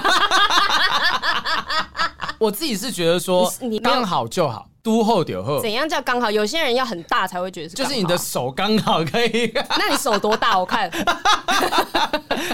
我自己是觉得说，你刚好就好，都后点后。怎样叫刚好？有些人要很大才会觉得是，就是你的手刚好可以。[LAUGHS] 那你手多大？我看。[LAUGHS]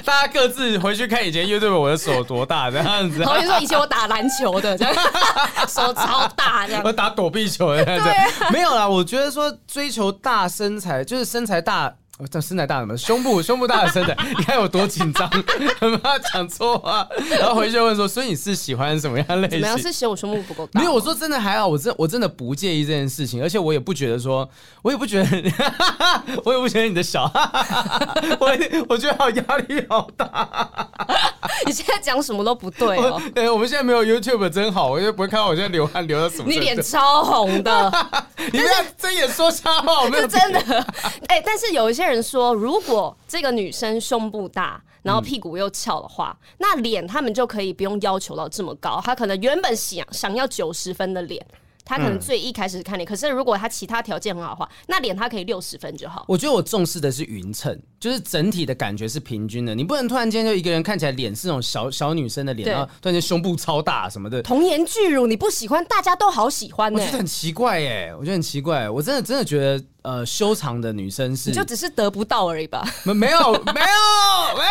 大家各自回去看以前 YouTube 我的手多大这样子。好比说以前我打篮球的这样，[LAUGHS] 手超大这样。我打躲避球的这样。对啊。没有啦，我觉得说追求大身材就是身材大。我叫身材大什么？胸部 [LAUGHS] 胸部大的身材，[LAUGHS] 你看有多紧张，[LAUGHS] 很怕讲错话。然后回去问说，所以你是喜欢什么样类型？怎么样是嫌我胸部不够大？没有，我说真的还好，我真我真的不介意这件事情，而且我也不觉得说，我也不觉得，我也不觉得你的小，我我觉得好压力好大。[LAUGHS] 你现在讲什么都不对哦。对，[LAUGHS] 我们现在没有 YouTube 真好，我就不会看到我现在流汗流到什么。你脸超红的，[LAUGHS] 你不要睁眼说瞎话，我没有真的。哎，但是有一些。人说，如果这个女生胸部大，然后屁股又翘的话，嗯、那脸他们就可以不用要求到这么高。他可能原本想想要九十分的脸。他可能最一开始看脸，嗯、可是如果他其他条件很好的话，那脸他可以六十分就好。我觉得我重视的是匀称，就是整体的感觉是平均的。你不能突然间就一个人看起来脸是那种小小女生的脸，对然后突然间胸部超大什么的，童颜巨乳，你不喜欢，大家都好喜欢、欸。我觉得很奇怪耶，我觉得很奇怪，我真的真的觉得呃，修长的女生是你就只是得不到而已吧？没没有没有没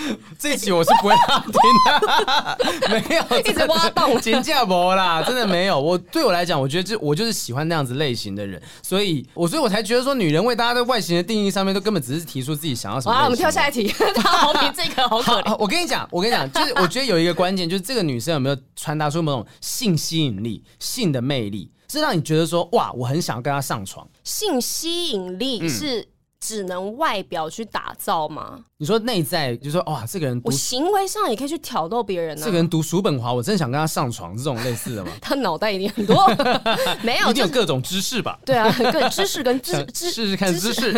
有，[LAUGHS] 这一集我是不会让听的，[LAUGHS] 没有 [LAUGHS] 一直挖洞，金价没啦，真的没。有，我对我来讲，我觉得就我就是喜欢那样子类型的人，所以我所以我才觉得说，女人为大家的外形的定义上面，都根本只是提出自己想要什么。好，我们跳下一题。好，比这个好可怜。我跟你讲，我跟你讲，就是我觉得有一个关键，就是这个女生有没有传达出某种性吸引力、性的魅力，是让你觉得说，哇，我很想要跟他上床。性吸引力是。嗯只能外表去打造吗？你说内在，就是说哇，这个人，我行为上也可以去挑逗别人呢、啊。这个人读叔本华，我真想跟他上床，这种类似的吗？[LAUGHS] 他脑袋一定很多，[LAUGHS] 没有，一定有各种知识吧？对啊，各知识跟知知试试看知识，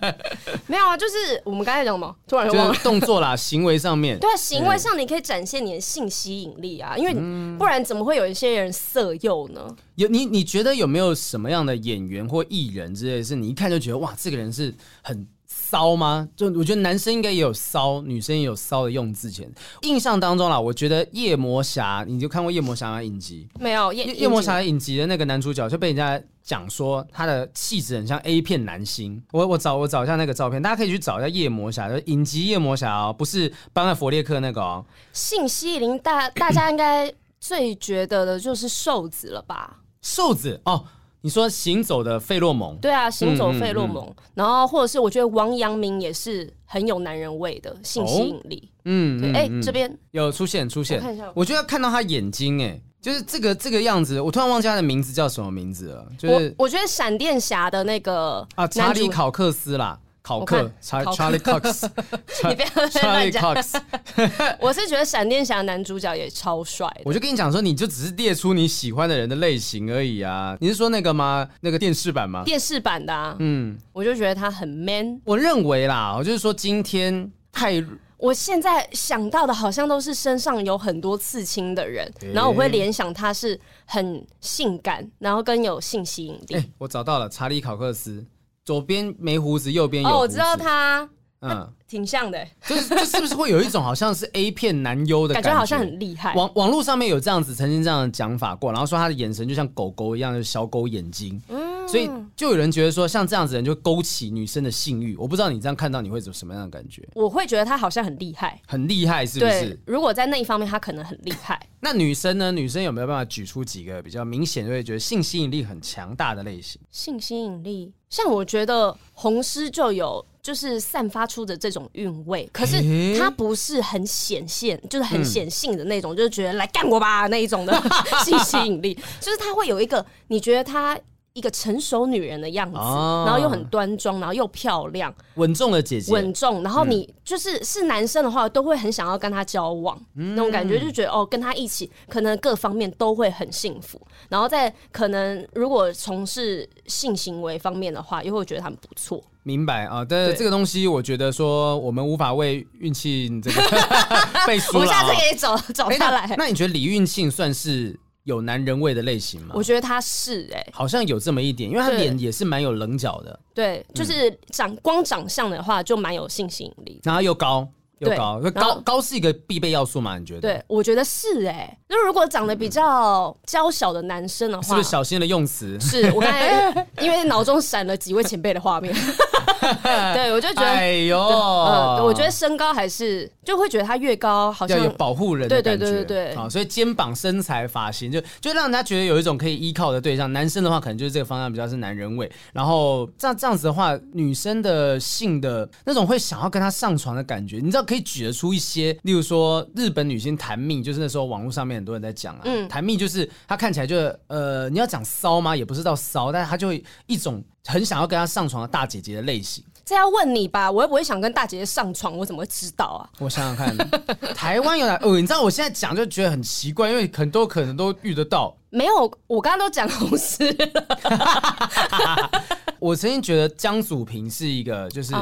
[LAUGHS] 没有啊，就是我们刚才讲什么？突然忘了动作啦，行为上面，对啊，行为上你可以展现你的性吸引力啊，因为不然怎么会有一些人色诱呢？有你，你觉得有没有什么样的演员或艺人之类，是你一看就觉得哇，这个人是很骚吗？就我觉得男生应该也有骚，女生也有骚的用字前。印象当中啦，我觉得夜魔侠，你就看过夜魔侠的影集？没有夜夜魔侠的影集的那个男主角就被人家讲说他的气质很像 A 片男星。我我找我找一下那个照片，大家可以去找一下夜魔侠的影集夜魔侠哦，不是班艾佛列克那个哦。性吸引大大家应该最觉得的就是瘦子了吧？[LAUGHS] 瘦子哦，你说行走的费洛蒙？对啊，行走费洛蒙。嗯嗯嗯、然后或者是我觉得王阳明也是很有男人味的性吸引力。哦、嗯，哎、欸，这边有出现出现。我看一下，我觉得看到他眼睛，哎，就是这个这个样子。我突然忘记他的名字叫什么名字了。就是我，我觉得闪电侠的那个啊，查理考克斯啦。考克，Charlie Cox，[LAUGHS] 你不要乱讲。[LAUGHS] 我是觉得闪电侠男主角也超帅。我就跟你讲说，你就只是列出你喜欢的人的类型而已啊。你是说那个吗？那个电视版吗？电视版的啊。嗯，我就觉得他很 man。我认为啦，我就是说今天太。我现在想到的好像都是身上有很多刺青的人，欸、然后我会联想他是很性感，然后跟有性吸引力。我找到了查理考克斯，左边没胡子，右边有胡子。哦，我知道他。嗯，挺像的，就是这是不是会有一种好像是 A 片男优的感觉，感觉好像很厉害。网网络上面有这样子，曾经这样的讲法过，然后说他的眼神就像狗狗一样，就是小狗眼睛。嗯，所以就有人觉得说，像这样子的人就勾起女生的性欲。我不知道你这样看到你会有什么样的感觉？我会觉得他好像很厉害，很厉害，是不是？如果在那一方面，他可能很厉害。那女生呢？女生有没有办法举出几个比较明显就会觉得性吸引力很强大的类型？性吸引力，像我觉得红狮就有。就是散发出的这种韵味，可是它不是很显现，就是很显性的那种，嗯、就是觉得来干我吧那一种的 [LAUGHS] 性吸引力，就是它会有一个你觉得她一个成熟女人的样子，哦、然后又很端庄，然后又漂亮，稳重的姐姐，稳重，然后你就是是男生的话，都会很想要跟她交往，嗯、那种感觉就觉得哦，跟她一起可能各方面都会很幸福，然后在可能如果从事性行为方面的话，又会觉得他们不错。明白啊，但是这个东西，我觉得说我们无法为运庆这个 [LAUGHS] 背书了。我们下次可以找找他来。那你觉得李运庆算是有男人味的类型吗？我觉得他是哎、欸，好像有这么一点，因为他脸也是蛮有棱角的。对，就是长光长相的话，就蛮有性吸引力，然后又高。又高，高高是一个必备要素嘛？你觉得？对，我觉得是哎、欸。那如果长得比较娇小的男生的话，是不是小心的用词？是我刚才 [LAUGHS] 因为脑中闪了几位前辈的画面，[LAUGHS] 对，我就觉得，哎呦，呃，我觉得身高还是就会觉得他越高好像要有保护人的感觉，对对对对对。啊，所以肩膀、身材、发型，就就让人家觉得有一种可以依靠的对象。男生的话，可能就是这个方向比较是男人味。然后这样这样子的话，女生的性的那种会想要跟他上床的感觉，你知道可以举得出一些，例如说日本女星檀蜜，就是那时候网络上面很多人在讲啊，嗯，檀蜜就是她看起来就呃，你要讲骚吗？也不是到骚，但是她就会一种很想要跟她上床的大姐姐的类型。这要问你吧，我又不会想跟大姐姐上床，我怎么会知道啊？我想想看，台湾有哪？哦，你知道我现在讲就觉得很奇怪，因为很多可能都遇得到。没有，我刚刚都讲红丝了。[LAUGHS] 我曾经觉得江祖平是一个，就是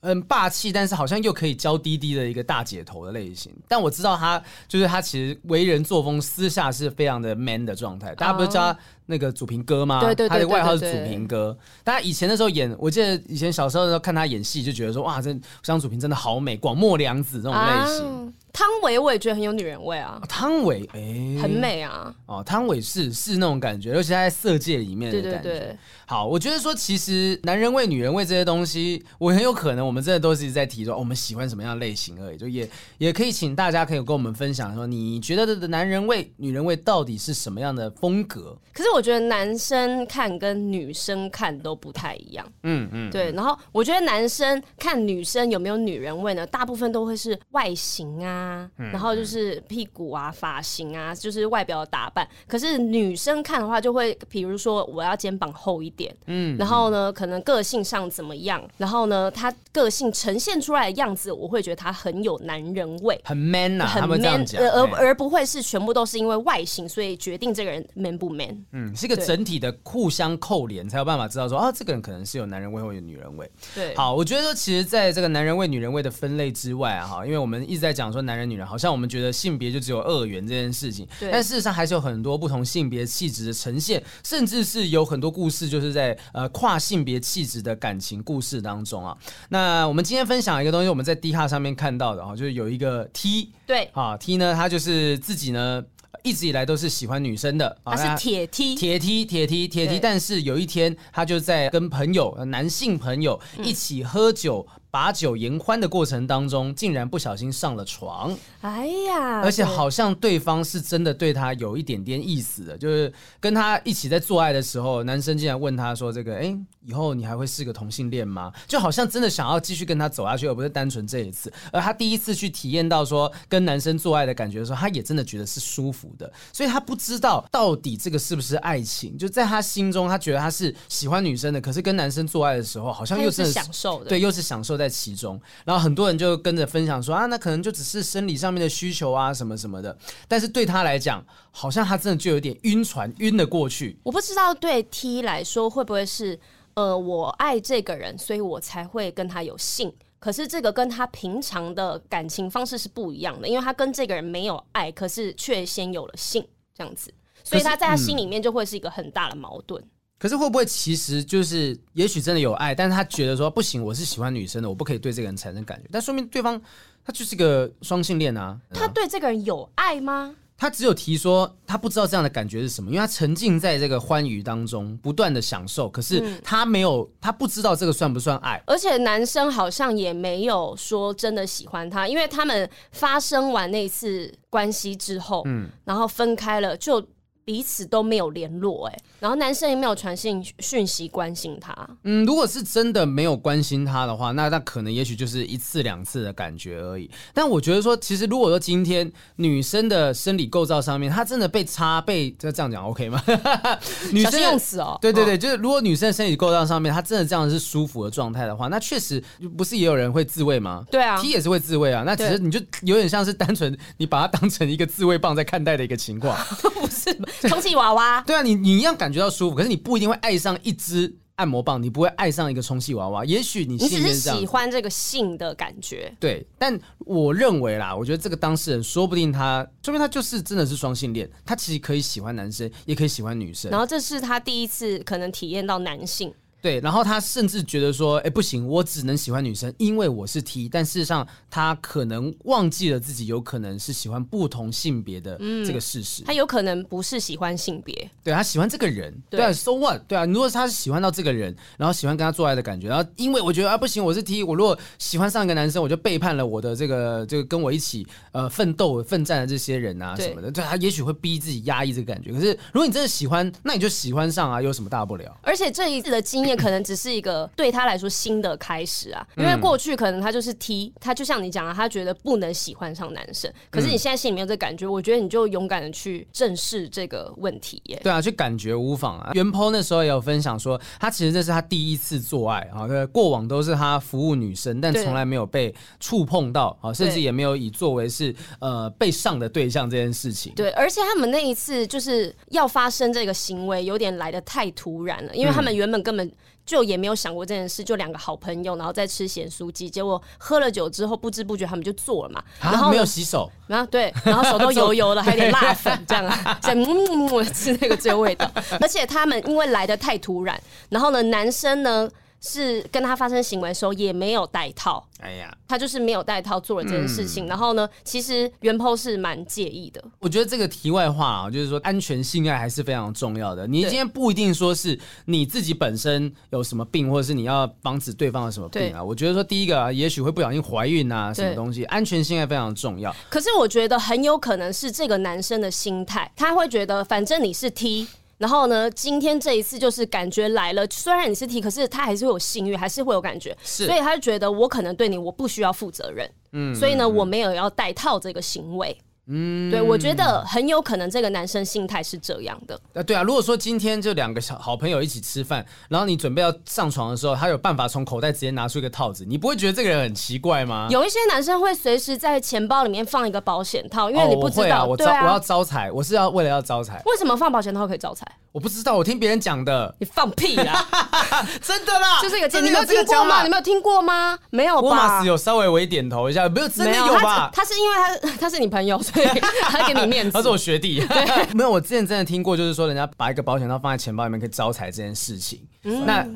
嗯霸气，但是好像又可以娇滴滴的一个大姐头的类型。但我知道他就是他其实为人作风，私下是非常的 man 的状态。大家不是叫他那个祖平哥吗？对对，他的外号是祖平哥。大家以前的时候演，我记得以前小时候的时候看他演戏，就觉得说哇，这江祖平真的好美，广末凉子这种类型。汤唯我也觉得很有女人味啊，汤唯哎，很美啊。哦，汤唯是是那种感觉，尤其在色戒里面的感觉。对对对。好，我觉得说其实男人味、女人味这些东西，我很有可能我们真的都是一直在提说、哦、我们喜欢什么样的类型而已。就也也可以请大家可以跟我们分享说，你觉得的男人味、女人味到底是什么样的风格？可是我觉得男生看跟女生看都不太一样。嗯嗯，嗯对。然后我觉得男生看女生有没有女人味呢？大部分都会是外形啊，嗯、然后就是屁股啊、发型啊，就是外表的打扮。可是女生看的话，就会比如说我要肩膀厚一点。嗯，然后呢，可能个性上怎么样？然后呢，他个性呈现出来的样子，我会觉得他很有男人味，很 man 呐、啊，很 man，而而不会是全部都是因为外形，所以决定这个人 man 不 man。嗯，是一个整体的互相扣连，才有办法知道说啊，这个人可能是有男人味或有女人味。对，好，我觉得说，其实在这个男人味、女人味的分类之外啊，哈，因为我们一直在讲说男人、女人，好像我们觉得性别就只有二元这件事情，但事实上还是有很多不同性别气质的呈现，甚至是有很多故事就是。在呃跨性别气质的感情故事当中啊，那我们今天分享一个东西，我们在 D 卡上面看到的啊，就是有一个 T 对。啊 T 呢，他就是自己呢一直以来都是喜欢女生的，他是铁梯铁梯铁梯铁梯但是有一天他就在跟朋友男性朋友一起喝酒。嗯把酒言欢的过程当中，竟然不小心上了床。哎呀，而且好像对方是真的对他有一点点意思的，就是跟他一起在做爱的时候，男生竟然问他说：“这个，哎，以后你还会是个同性恋吗？”就好像真的想要继续跟他走下去，而不是单纯这一次。而他第一次去体验到说跟男生做爱的感觉的时候，他也真的觉得是舒服的。所以他不知道到底这个是不是爱情，就在他心中，他觉得他是喜欢女生的，可是跟男生做爱的时候，好像又是享受的，对，又是享受。在其中，然后很多人就跟着分享说啊，那可能就只是生理上面的需求啊，什么什么的。但是对他来讲，好像他真的就有点晕船，晕了过去。我不知道对 T 来说会不会是，呃，我爱这个人，所以我才会跟他有性。可是这个跟他平常的感情方式是不一样的，因为他跟这个人没有爱，可是却先有了性这样子，所以他在他心里面就会是一个很大的矛盾。可是会不会其实就是，也许真的有爱，但是他觉得说不行，我是喜欢女生的，我不可以对这个人产生感觉，但说明对方他就是个双性恋啊。他对这个人有爱吗？他只有提说他不知道这样的感觉是什么，因为他沉浸在这个欢愉当中，不断的享受，可是他没有，他不知道这个算不算爱。而且男生好像也没有说真的喜欢他，因为他们发生完那次关系之后，嗯，然后分开了就。彼此都没有联络，哎，然后男生也没有传信讯息关心他。嗯，如果是真的没有关心他的话，那那可能也许就是一次两次的感觉而已。但我觉得说，其实如果说今天女生的生理构造上面，她真的被插被这样讲 OK 吗？[LAUGHS] 女生用词哦，对对对，就是如果女生的生理构造上面，她真的这样是舒服的状态的话，那确实不是也有人会自慰吗？对啊，T 也是会自慰啊。那其实你就有点像是单纯你把它当成一个自慰棒在看待的一个情况，[LAUGHS] 不是。[LAUGHS] 充气娃娃，对啊，你你一样感觉到舒服，可是你不一定会爱上一只按摩棒，你不会爱上一个充气娃娃。也许你你只是喜欢这个性的感觉，对。但我认为啦，我觉得这个当事人说不定他，说不定他就是真的是双性恋，他其实可以喜欢男生，也可以喜欢女生。然后这是他第一次可能体验到男性。对，然后他甚至觉得说，哎，不行，我只能喜欢女生，因为我是 T。但事实上，他可能忘记了自己有可能是喜欢不同性别的这个事实。他有可能不是喜欢性别，对，他喜欢这个人。对啊，So what？对啊，如果他是喜欢到这个人，然后喜欢跟他做爱的感觉，然后因为我觉得啊，不行，我是 T，我如果喜欢上一个男生，我就背叛了我的这个这个跟我一起呃奋斗奋战的这些人啊什么的。对，他也许会逼自己压抑这个感觉。可是如果你真的喜欢，那你就喜欢上啊，有什么大不了？而且这一次的经验可能只是一个。[LAUGHS] 对他来说新的开始啊，因为过去可能他就是 T，他就像你讲的，他觉得不能喜欢上男生。可是你现在心里面有这感觉，我觉得你就勇敢的去正视这个问题耶。对啊，去感觉无妨啊。原 PO 那时候也有分享说，他其实这是他第一次做爱啊，对，过往都是他服务女生，但从来没有被触碰到啊，甚至也没有以作为是呃被上的对象这件事情。对，而且他们那一次就是要发生这个行为，有点来的太突然了，因为他们原本根本。就也没有想过这件事，就两个好朋友，然后在吃咸酥鸡，结果喝了酒之后，不知不觉他们就做了嘛，然后没有洗手，然后对，然后手都油油的，还有点辣粉这样啊，[LAUGHS] 在嗯嗯嗯吃那个最味道，而且他们因为来的太突然，然后呢，男生呢。是跟他发生行为的时候也没有带套，哎呀，他就是没有带套做了这件事情。嗯、然后呢，其实原 PO 是蛮介意的。我觉得这个题外话啊，就是说安全性爱还是非常重要的。你今天不一定说是你自己本身有什么病，或者是你要防止对方有什么病啊。我觉得说第一个啊，也许会不小心怀孕啊，什么东西，安全性爱非常重要。可是我觉得很有可能是这个男生的心态，他会觉得反正你是 T。然后呢，今天这一次就是感觉来了，虽然你是 T，可是他还是会有性欲，还是会有感觉，所以他就觉得我可能对你我不需要负责任，嗯，所以呢，我没有要带套这个行为。嗯，对，我觉得很有可能这个男生心态是这样的。啊，对啊，如果说今天就两个小好朋友一起吃饭，然后你准备要上床的时候，他有办法从口袋直接拿出一个套子，你不会觉得这个人很奇怪吗？有一些男生会随时在钱包里面放一个保险套，因为你不知道，哦、我会啊，我招、啊、我要招财，我是要为了要招财。为什么放保险套可以招财？我不知道，我听别人讲的。你放屁啦！[LAUGHS] 真的啦，就是一个你没有听过吗？你没有听过吗？没有吧？我马斯有稍微微点头一下，没有真的有吧？他是因为他他是你朋友，所以他给你面子。他是我学弟，[LAUGHS] 没有。我之前真的听过，就是说人家把一个保险套放在钱包里面可以招财这件事情。嗯、那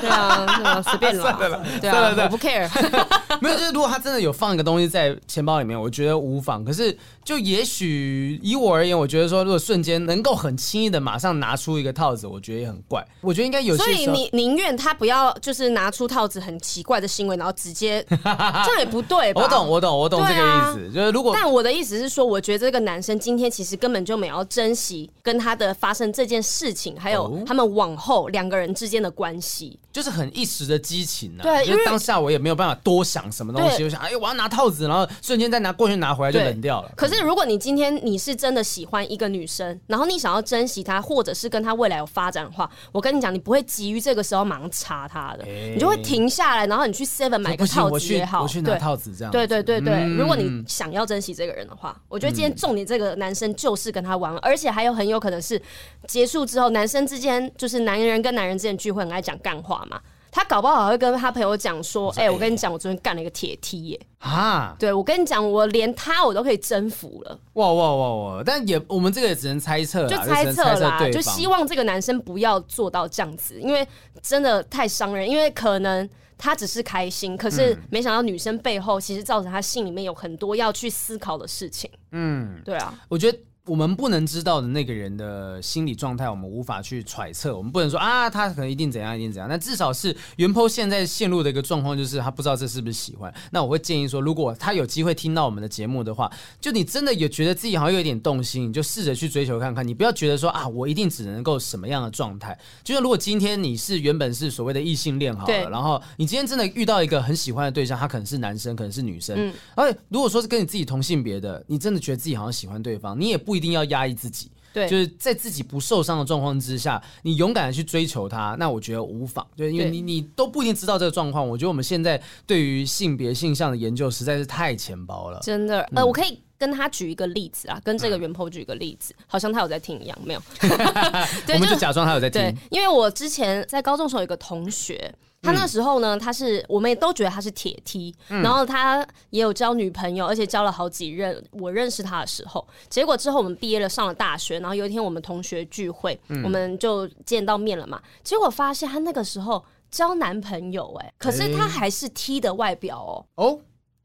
对啊，随便 [LAUGHS] 了，对啊，我不 care。[LAUGHS] 没有，就是如果他真的有放一个东西在钱包里面，我觉得无妨。可是就也许以我而言，我觉得说如果瞬间能够很轻易的马上拿出一个套子，我觉得也很怪。我觉得应该有些。所以你宁愿他不要就是拿出套子很奇怪的行为，然后直接这样也不对吧？[LAUGHS] 我懂，我懂，我懂这个意思。就是如果，但我的意思是说，我觉得这个男生今天其实根本就没有珍惜跟他的发生这件事情，还有他们往后两个人之间的关系，see 就是很一时的激情啊。对，因为当下我也没有办法多想什么东西，我想，哎，我要拿套子，然后瞬间再拿过去拿回来就冷掉了。可是如果你今天你是真的喜欢一个女生，然后你想要珍惜她，或者是跟她未来有发展的话，我跟你讲，你不会急于这个时候马上插她的，你就会停下来，然后你去 Seven 买个套子。也好，我去拿套子这样。对对对对，如果你想要珍惜这个人的话，我觉得今天重点这个男生就是跟他玩，而且还有很有可能是结束之后，男生之间就是男人跟男人之间聚会很爱讲干话嘛。他搞不好还会跟他朋友讲说：“哎、欸，我跟你讲，欸、我昨天干了一个铁梯耶！”啊，对，我跟你讲，我连他我都可以征服了。哇哇哇哇！但也我们这个也只能猜测，就猜测啦，就希望这个男生不要做到这样子，因为真的太伤人。因为可能他只是开心，可是没想到女生背后其实造成他心里面有很多要去思考的事情。嗯，对啊，我觉得。我们不能知道的那个人的心理状态，我们无法去揣测。我们不能说啊，他可能一定怎样，一定怎样。那至少是原 PO 现在陷入的一个状况，就是他不知道这是不是喜欢。那我会建议说，如果他有机会听到我们的节目的话，就你真的有觉得自己好像有一点动心，你就试着去追求看看。你不要觉得说啊，我一定只能够什么样的状态。就像如果今天你是原本是所谓的异性恋好了，然后你今天真的遇到一个很喜欢的对象，他可能是男生，可能是女生。嗯，而且如果说是跟你自己同性别的，你真的觉得自己好像喜欢对方，你也不一定要压抑自己。对，就是在自己不受伤的状况之下，你勇敢的去追求他，那我觉得无妨。对因为你你都不一定知道这个状况，我觉得我们现在对于性别性向的研究实在是太浅薄了。真的，呃，我可以跟他举一个例子啊，跟这个原 PO 举一个例子，好像他有在听一样，没有？[LAUGHS] 对，我们就假装他有在听。对，因为我之前在高中时候有一个同学。他那时候呢，他是我们也都觉得他是铁 T，然后他也有交女朋友，而且交了好几任。我认识他的时候，结果之后我们毕业了，上了大学，然后有一天我们同学聚会，我们就见到面了嘛。结果发现他那个时候交男朋友，哎，可是他还是 T 的外表哦。哦。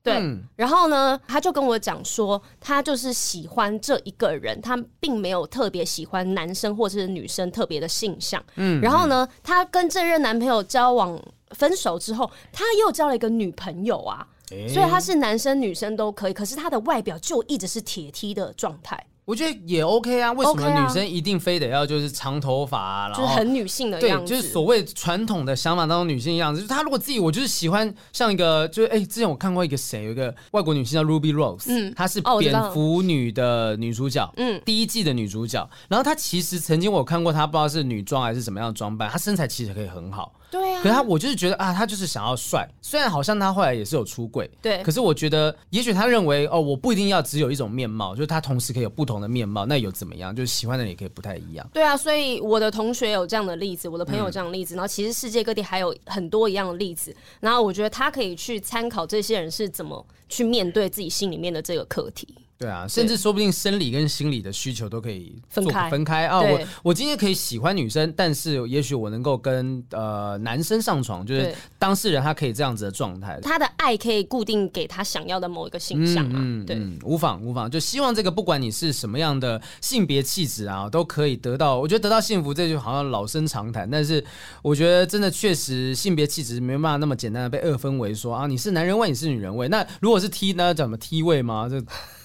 对，嗯、然后呢，他就跟我讲说，他就是喜欢这一个人，他并没有特别喜欢男生或者是女生特别的性向。嗯，然后呢，他跟这任男朋友交往分手之后，他又交了一个女朋友啊，欸、所以他是男生女生都可以，可是他的外表就一直是铁梯的状态。我觉得也 OK 啊，为什么女生一定非得要就是长头发啊？就是很女性的样子，对，就是所谓传统的想法当中女性的样子。就是她如果自己，我就是喜欢像一个，就是哎，之前我看过一个谁，有一个外国女性叫 Ruby Rose，嗯，她是蝙蝠女的女主角，嗯，第一季的女主角。然后她其实曾经我看过她，不知道是女装还是什么样的装扮，她身材其实可以很好。对啊，可是他，我就是觉得啊，他就是想要帅。虽然好像他后来也是有出柜，对。可是我觉得，也许他认为哦，我不一定要只有一种面貌，就是他同时可以有不同的面貌，那有怎么样？就是喜欢的人也可以不太一样。对啊，所以我的同学有这样的例子，我的朋友有这样的例子，嗯、然后其实世界各地还有很多一样的例子。然后我觉得他可以去参考这些人是怎么去面对自己心里面的这个课题。对啊，甚至说不定生理跟心理的需求都可以分开分开啊。我我今天可以喜欢女生，但是也许我能够跟呃男生上床，就是当事人他可以这样子的状态，他的爱可以固定给他想要的某一个形象啊。对，无妨无妨，就希望这个不管你是什么样的性别气质啊，都可以得到。我觉得得到幸福，这就好像老生常谈，但是我觉得真的确实性别气质没办法那么简单的被二分为说啊，你是男人味，你是女人味。那如果是 T，那怎么 T 位吗？这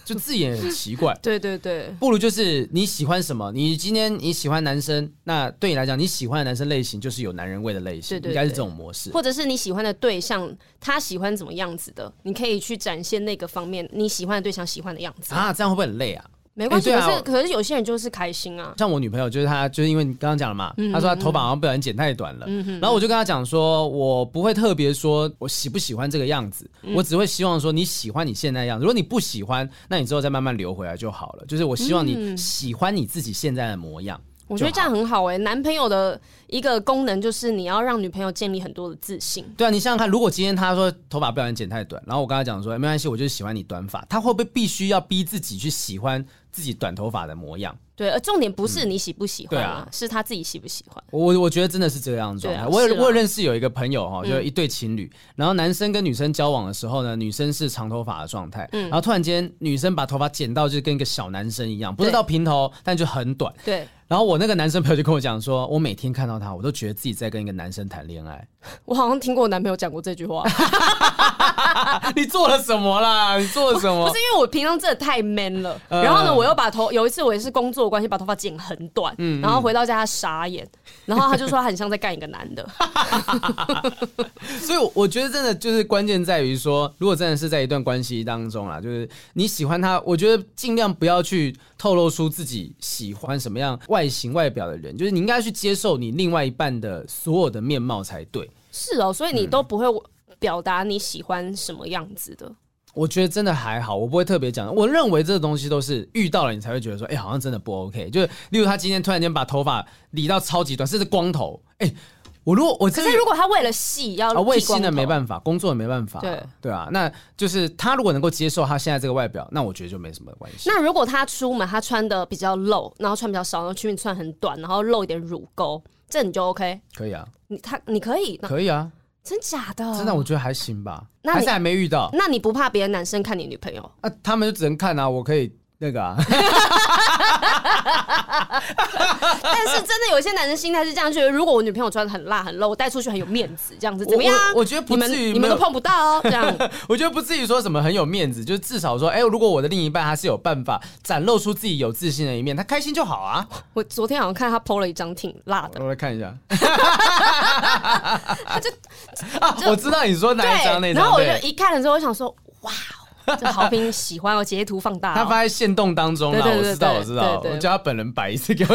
就字眼很奇怪，[LAUGHS] 对对对，不如就是你喜欢什么？你今天你喜欢男生，那对你来讲，你喜欢的男生类型就是有男人味的类型，对对对，应该是这种模式。或者是你喜欢的对象，他喜欢怎么样子的，你可以去展现那个方面你喜欢的对象喜欢的样子啊，这样会不会很累啊？没关系，可是可是有些人就是开心啊。像我女朋友，就是她，就是因为你刚刚讲了嘛，她说她头发好像不小心剪太短了，然后我就跟她讲说，我不会特别说我喜不喜欢这个样子，我只会希望说你喜欢你现在的样子。如果你不喜欢，那你之后再慢慢留回来就好了。就是我希望你喜欢你自己现在的模样。我觉得这样很好哎、欸，男朋友的一个功能就是你要让女朋友建立很多的自信。对啊，你想想看，如果今天他说头发不小心剪太短，然后我跟他讲说没关系，我就是喜欢你短发，他会不会必须要逼自己去喜欢自己短头发的模样？对，而重点不是你喜不喜欢，对啊，是他自己喜不喜欢。我我觉得真的是这样状态。我有我有认识有一个朋友哈，就是一对情侣，然后男生跟女生交往的时候呢，女生是长头发的状态，嗯然后突然间女生把头发剪到就跟一个小男生一样，不是到平头，但就很短。对。然后我那个男生朋友就跟我讲说，我每天看到他，我都觉得自己在跟一个男生谈恋爱。[LAUGHS] 我好像听过我男朋友讲过这句话。[LAUGHS] 你做了什么啦？你做了什么？不是因为我平常真的太 man 了，呃、然后呢，我又把头有一次我也是工作关系把头发剪很短，嗯嗯然后回到家他傻眼，然后他就说他很像在干一个男的。[LAUGHS] 所以我觉得真的就是关键在于说，如果真的是在一段关系当中啊，就是你喜欢他，我觉得尽量不要去透露出自己喜欢什么样外形外表的人，就是你应该去接受你另外一半的所有的面貌才对。是哦，所以你都不会表达你喜欢什么样子的。嗯，我觉得真的还好，我不会特别讲。我认为这个东西都是遇到了你才会觉得说，哎，好像真的不 OK。就是例如他今天突然间把头发理到超级短，甚至光头，哎。我如果我可是如果他为了戏要啊，为戏呢没办法，工作也没办法，对对啊，那就是他如果能够接受他现在这个外表，那我觉得就没什么关系。那如果他出门他穿的比较露，然后穿比较少，然后裙子穿很短，然后露一点乳沟，这你就 OK？可以啊，你他你可以？可以啊，真假的？真的我觉得还行吧，那还是还没遇到。那你不怕别的男生看你女朋友？啊，他们就只能看啊，我可以。那个啊，[LAUGHS] [LAUGHS] 但是真的有一些男生心态是这样，觉得如果我女朋友穿的很辣很露，我带出去很有面子，这样子怎么样？我，我觉得不至于，你们都碰不到哦。这样，[LAUGHS] 我觉得不至于说什么很有面子，就是至少说，哎、欸，如果我的另一半他是有办法展露出自己有自信的一面，他开心就好啊。我昨天好像看他 PO 了一张挺辣的，我来看一下。[LAUGHS] 他就，啊，我知道你说哪一张那张，然后我就一看了之后，我想说，哇。[LAUGHS] 这好评喜欢我截图放大，他发在现动当中了，我知道，我知道，我叫他本人摆一次给我。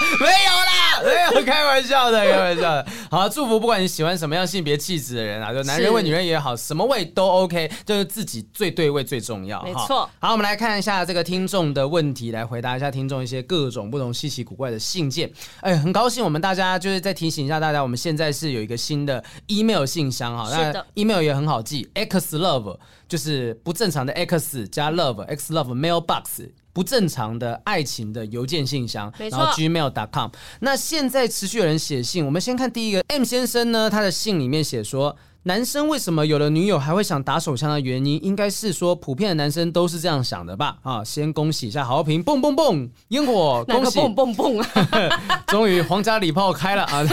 [LAUGHS] 没有啦，没有，开玩笑的，开玩笑的。好，祝福不管你喜欢什么样性别气质的人啊，就男人味、女人也好，什么味都 OK，就是自己最对位最重要。没错。好，我们来看一下这个听众的问题，来回答一下听众一些各种不同稀奇古怪的信件。哎，很高兴我们大家就是再提醒一下大家，我们现在是有一个新的 email 信箱哈，那 email 也很好记，X Love 就是不正常的 X 加 Love，X Love Mailbox。不正常的爱情的邮件信箱，然后 gmail.com。那现在持续有人写信，我们先看第一个 M 先生呢，他的信里面写说，男生为什么有了女友还会想打手枪的原因，应该是说普遍的男生都是这样想的吧？啊，先恭喜一下好评，蹦蹦蹦，烟火，恭喜，蹦蹦蹦啊！[LAUGHS] 终于皇家礼炮开了啊！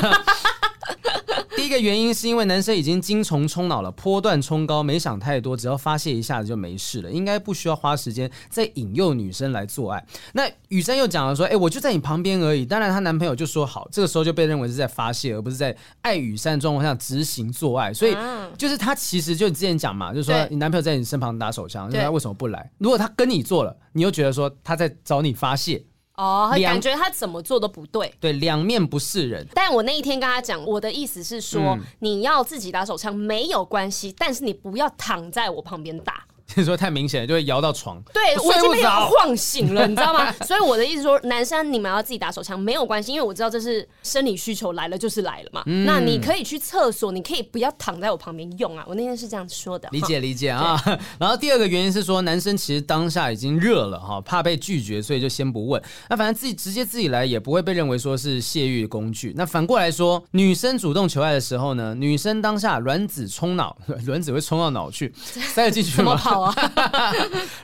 第一个原因是因为男生已经精虫充脑了，波段冲高，没想太多，只要发泄一下子就没事了，应该不需要花时间再引诱女生来做爱。那雨珊又讲了说，哎，我就在你旁边而已。当然，她男朋友就说好，这个时候就被认为是在发泄，而不是在爱雨珊状况下执行做爱。所以，就是他其实就之前讲嘛，就是说你男朋友在你身旁打手枪，那他为什么不来？如果他跟你做了，你又觉得说他在找你发泄。哦，感觉他怎么做都不对，对，两面不是人。但我那一天跟他讲，我的意思是说，嗯、你要自己打手枪没有关系，但是你不要躺在我旁边打。你说太明显了，就会摇到床。对，我已经被 [LAUGHS] 晃醒了，你知道吗？[LAUGHS] 所以我的意思说，男生你们要自己打手枪没有关系，因为我知道这是生理需求来了就是来了嘛。嗯、那你可以去厕所，你可以不要躺在我旁边用啊。我那天是这样说的。理解理解啊。[LAUGHS] 然后第二个原因是说，男生其实当下已经热了哈，怕被拒绝，所以就先不问。那反正自己直接自己来也不会被认为说是泄欲工具。那反过来说，女生主动求爱的时候呢，女生当下卵子冲脑，卵子会冲到脑去，塞得进去吗？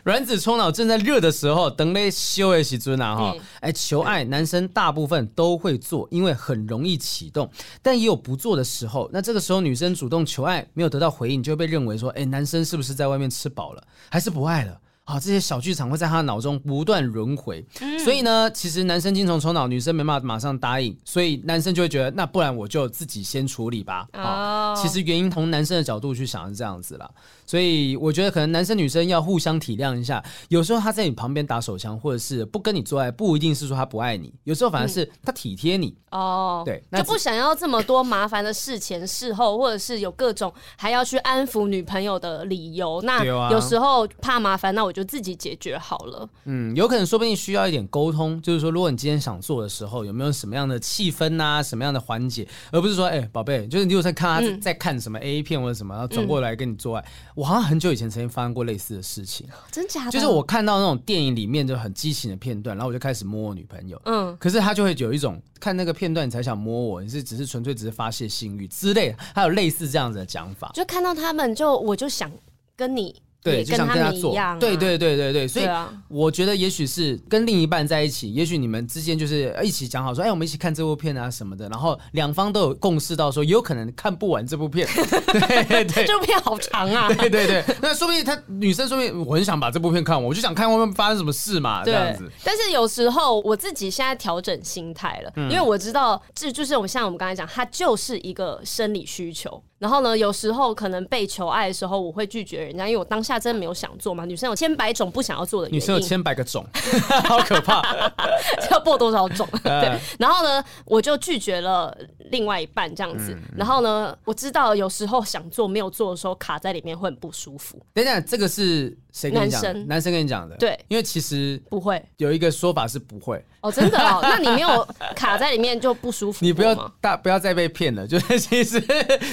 卵子冲脑正在热的时候，等嘞修诶时尊啊哈！哎，求爱男生大部分都会做，因为很容易启动，但也有不做的时候。那这个时候女生主动求爱没有得到回应，就会被认为说，哎，男生是不是在外面吃饱了，还是不爱了？啊，这些小剧场会在他脑中不断轮回，嗯、所以呢，其实男生精虫冲脑，女生没办法马上答应，所以男生就会觉得，那不然我就自己先处理吧。哦，其实原因从男生的角度去想是这样子啦，所以我觉得可能男生女生要互相体谅一下，有时候他在你旁边打手枪，或者是不跟你做爱，不一定是说他不爱你，有时候反而是他体贴你。哦、嗯，对，那就不想要这么多麻烦的事前事后，或者是有各种还要去安抚女朋友的理由。那有时候怕麻烦，那我。就自己解决好了。嗯，有可能说不定需要一点沟通，就是说，如果你今天想做的时候，有没有什么样的气氛啊，什么样的环节，而不是说，哎、欸，宝贝，就是你有在看他在，看什么 A 片或者什么，然后转过来跟你做爱。嗯、我好像很久以前曾经发生过类似的事情，真假的？就是我看到那种电影里面就很激情的片段，然后我就开始摸我女朋友。嗯，可是他就会有一种看那个片段你才想摸我，你是只是纯粹只是发泄性欲之类的，还有类似这样子的讲法。就看到他们，就我就想跟你。对，就想跟他做。啊、对对对对对，所以我觉得也许是跟另一半在一起，也许你们之间就是一起讲好说，哎，我们一起看这部片啊什么的，然后两方都有共识到说，有可能看不完这部片。[LAUGHS] 对对对，这部片好长啊。对对对，那说不定他女生说不定我很想把这部片看完，我就想看外面发生什么事嘛，对这样子。但是有时候我自己现在调整心态了，嗯、因为我知道这就是我像我们刚才讲，它就是一个生理需求。然后呢，有时候可能被求爱的时候，我会拒绝人家，因为我当下真的没有想做嘛。女生有千百种不想要做的原因，女生有千百个种，[LAUGHS] 好可怕，[LAUGHS] 要播多少种？[LAUGHS] 对。然后呢，我就拒绝了另外一半这样子。嗯、然后呢，我知道有时候想做没有做的时候，卡在里面会很不舒服。等等，这个是谁跟你讲？男生男生跟你讲的。对，因为其实不会有一个说法是不会。哦，真的哦，[LAUGHS] 那你没有卡在里面就不舒服。你不要大不要再被骗了，[LAUGHS] 就是其实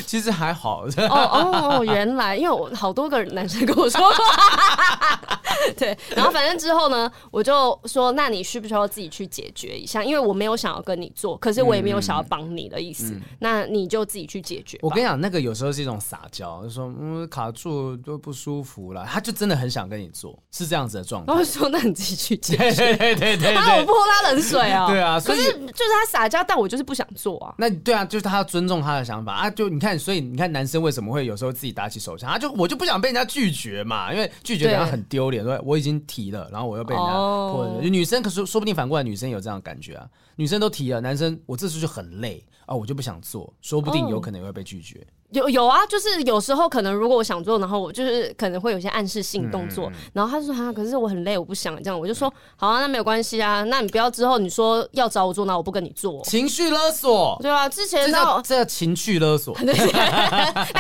其实还好。哦哦哦，原来因为我好多个男生跟我说。[LAUGHS] 对，然后反正之后呢，我就说，那你需不需要自己去解决一下？因为我没有想要跟你做，可是我也没有想要帮你的意思。嗯、那你就自己去解决。我跟你讲，那个有时候是一种撒娇，就说嗯卡住就不舒服了，他就真的很想跟你做，是这样子的状态。然后说，那你自己去解决。对对对对，他我泼他冷水啊、哦。对啊，可是就是他撒娇，但我就是不想做啊。那对啊，就是他要尊重他的想法啊。就你看，所以你看男生为什么会有时候自己打起手枪？啊就我就不想被人家拒绝嘛，因为拒绝人家很丢脸。说我已经提了，然后我又被人家泼了。女生可是说不定反过来，女生有这样的感觉啊。女生都提了，男生我这次就很累啊，我就不想做，说不定有可能会被拒绝。有有啊，就是有时候可能如果我想做，然后我就是可能会有些暗示性动作，然后他就说啊，可是我很累，我不想这样，我就说好啊，那没有关系啊，那你不要之后你说要找我做，那我不跟你做。情绪勒索，对啊，之前这叫这叫情绪勒索，[LAUGHS] 那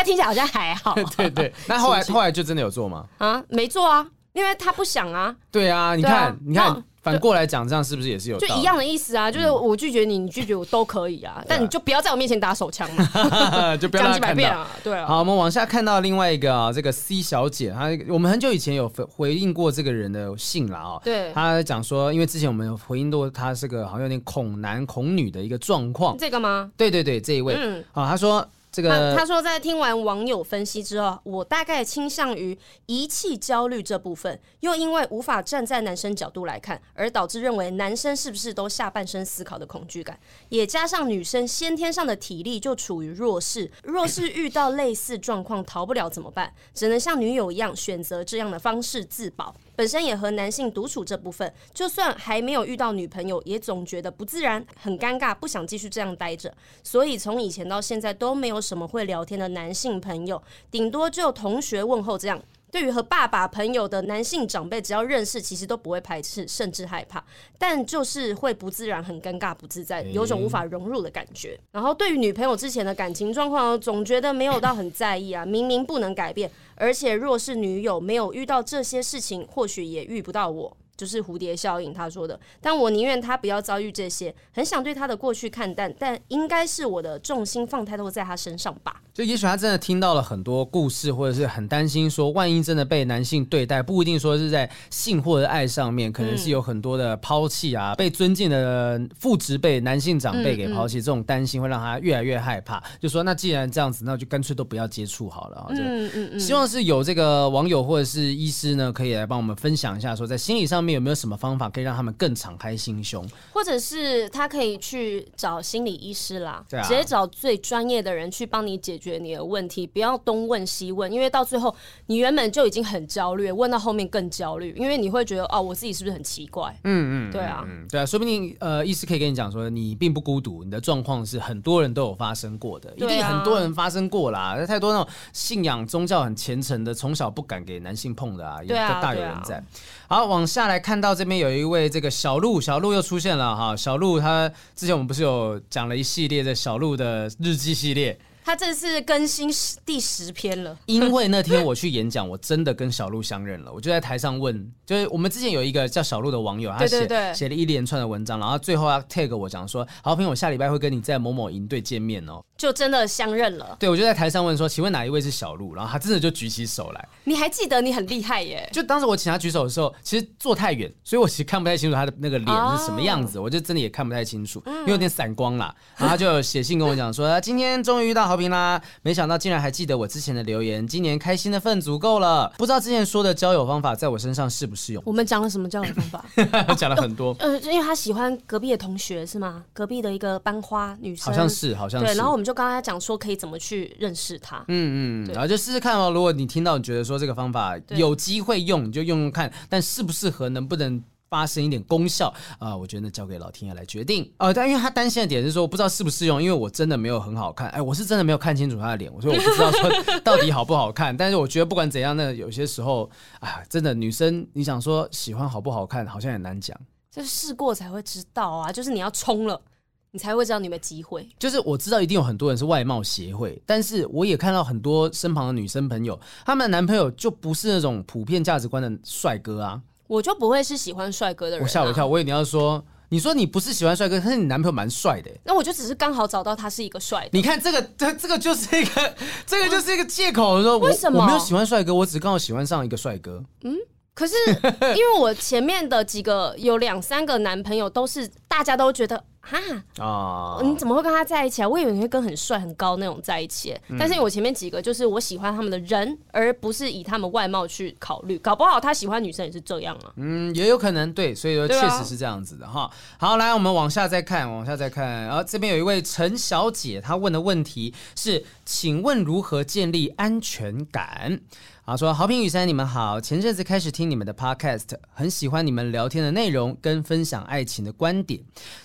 听起来好像还好。[LAUGHS] 对对，[LAUGHS] 那后来后来就真的有做吗？啊，没做啊。因为他不想啊，对啊，你看，你看，反过来讲，这样是不是也是有就一样的意思啊？就是我拒绝你，你拒绝我都可以啊，但你就不要在我面前打手枪嘛，[LAUGHS] 就不要讲几百遍啊，对啊。好，我们往下看到另外一个啊，这个 C 小姐，她我们很久以前有回应过这个人的信了啊，对，她讲说，因为之前我们有回应过她是个好像有点恐男恐女的一个状况，这个吗？对对对，这一位，嗯，好，她说。这个他，他说，在听完网友分析之后，我大概倾向于遗弃焦虑这部分，又因为无法站在男生角度来看，而导致认为男生是不是都下半身思考的恐惧感，也加上女生先天上的体力就处于弱势，[CLEARS THROAT] 若是遇到类似状况逃不了怎么办？只能像女友一样选择这样的方式自保。本身也和男性独处这部分，就算还没有遇到女朋友，也总觉得不自然、很尴尬，不想继续这样待着。所以从以前到现在都没有什么会聊天的男性朋友，顶多就同学问候这样。对于和爸爸朋友的男性长辈，只要认识，其实都不会排斥，甚至害怕，但就是会不自然、很尴尬、不自在，有种无法融入的感觉。然后对于女朋友之前的感情状况，总觉得没有到很在意啊，明明不能改变，而且若是女友没有遇到这些事情，或许也遇不到我。就是蝴蝶效应，他说的。但我宁愿他不要遭遇这些，很想对他的过去看淡，但应该是我的重心放太多在他身上吧。就也许他真的听到了很多故事，或者是很担心说，万一真的被男性对待，不一定说是在性或者爱上面，可能是有很多的抛弃啊，嗯、被尊敬的父职辈男性长辈给抛弃，嗯嗯、这种担心会让他越来越害怕。就说那既然这样子，那就干脆都不要接触好了。嗯嗯嗯。希望是有这个网友或者是医师呢，可以来帮我们分享一下，说在心理上面。有没有什么方法可以让他们更敞开心胸？或者是他可以去找心理医师啦，对啊，直接找最专业的人去帮你解决你的问题，不要东问西问，因为到最后你原本就已经很焦虑，问到后面更焦虑，因为你会觉得哦，我自己是不是很奇怪？嗯嗯，对啊，嗯，对啊，说不定呃，医师可以跟你讲说，你并不孤独，你的状况是很多人都有发生过的，一定很多人发生过啦，太多那种信仰宗教很虔诚的，从小不敢给男性碰的啊，也大有人在。好，往下来看到这边有一位这个小鹿，小鹿又出现了哈。小鹿他之前我们不是有讲了一系列的小鹿的日记系列。他这次更新十第十篇了，因为那天我去演讲，我真的跟小鹿相认了。我就在台上问，就是我们之前有一个叫小鹿的网友，他写写了一连串的文章，然后最后要 tag 我讲说，好朋友，我下礼拜会跟你在某某营队见面哦，就真的相认了。对，我就在台上问说，请问哪一位是小鹿？然后他真的就举起手来。你还记得？你很厉害耶！就当时我请他举手的时候，其实坐太远，所以我其实看不太清楚他的那个脸是什么样子，哦、我就真的也看不太清楚，因为有点散光啦。然后他就写信跟我讲说，今天终于遇到豪平啦，没想到竟然还记得我之前的留言，今年开心的份足够了。不知道之前说的交友方法在我身上适不适用？我们讲了什么交友方法？[LAUGHS] 讲了很多。呃，因为他喜欢隔壁的同学是吗？隔壁的一个班花女生，好像是，好像是。对，然后我们就跟他讲说可以怎么去认识他。嗯嗯，然后就试试看哦。如果你听到你觉得说这个方法有机会用，你就用用看，但适不适合，能不能？发生一点功效啊、呃，我觉得那交给老天爷来决定。呃，但因为他担心的点是说，不知道适不适用，因为我真的没有很好看。哎，我是真的没有看清楚他的脸，所以我不知道说到底好不好看。[LAUGHS] 但是我觉得不管怎样，那有些时候，啊，真的女生，你想说喜欢好不好看，好像也难讲。就是试过才会知道啊，就是你要冲了。你才会知道你有没有机会。就是我知道一定有很多人是外貌协会，但是我也看到很多身旁的女生朋友，她们的男朋友就不是那种普遍价值观的帅哥啊。我就不会是喜欢帅哥的人、啊。我吓我一跳，我以为你要说，你说你不是喜欢帅哥，但是你男朋友蛮帅的。那我就只是刚好找到他是一个帅的。你看这个，这这个就是一个，[LAUGHS] 这个就是一个借口。说为什么我没有喜欢帅哥，我只刚好喜欢上一个帅哥。嗯。可是，因为我前面的几个有两三个男朋友都是大家都觉得哈啊，你怎么会跟他在一起啊？我以为你会跟很帅很高那种在一起，嗯，但是我前面几个就是我喜欢他们的人，而不是以他们外貌去考虑。搞不好他喜欢女生也是这样啊。嗯，也有可能对，所以说确实是这样子的哈。好，来我们往下再看，往下再看。然后这边有一位陈小姐，她问的问题是：请问如何建立安全感？啊说：“好平雨山，你们好。前阵子开始听你们的 podcast，很喜欢你们聊天的内容跟分享爱情的观点。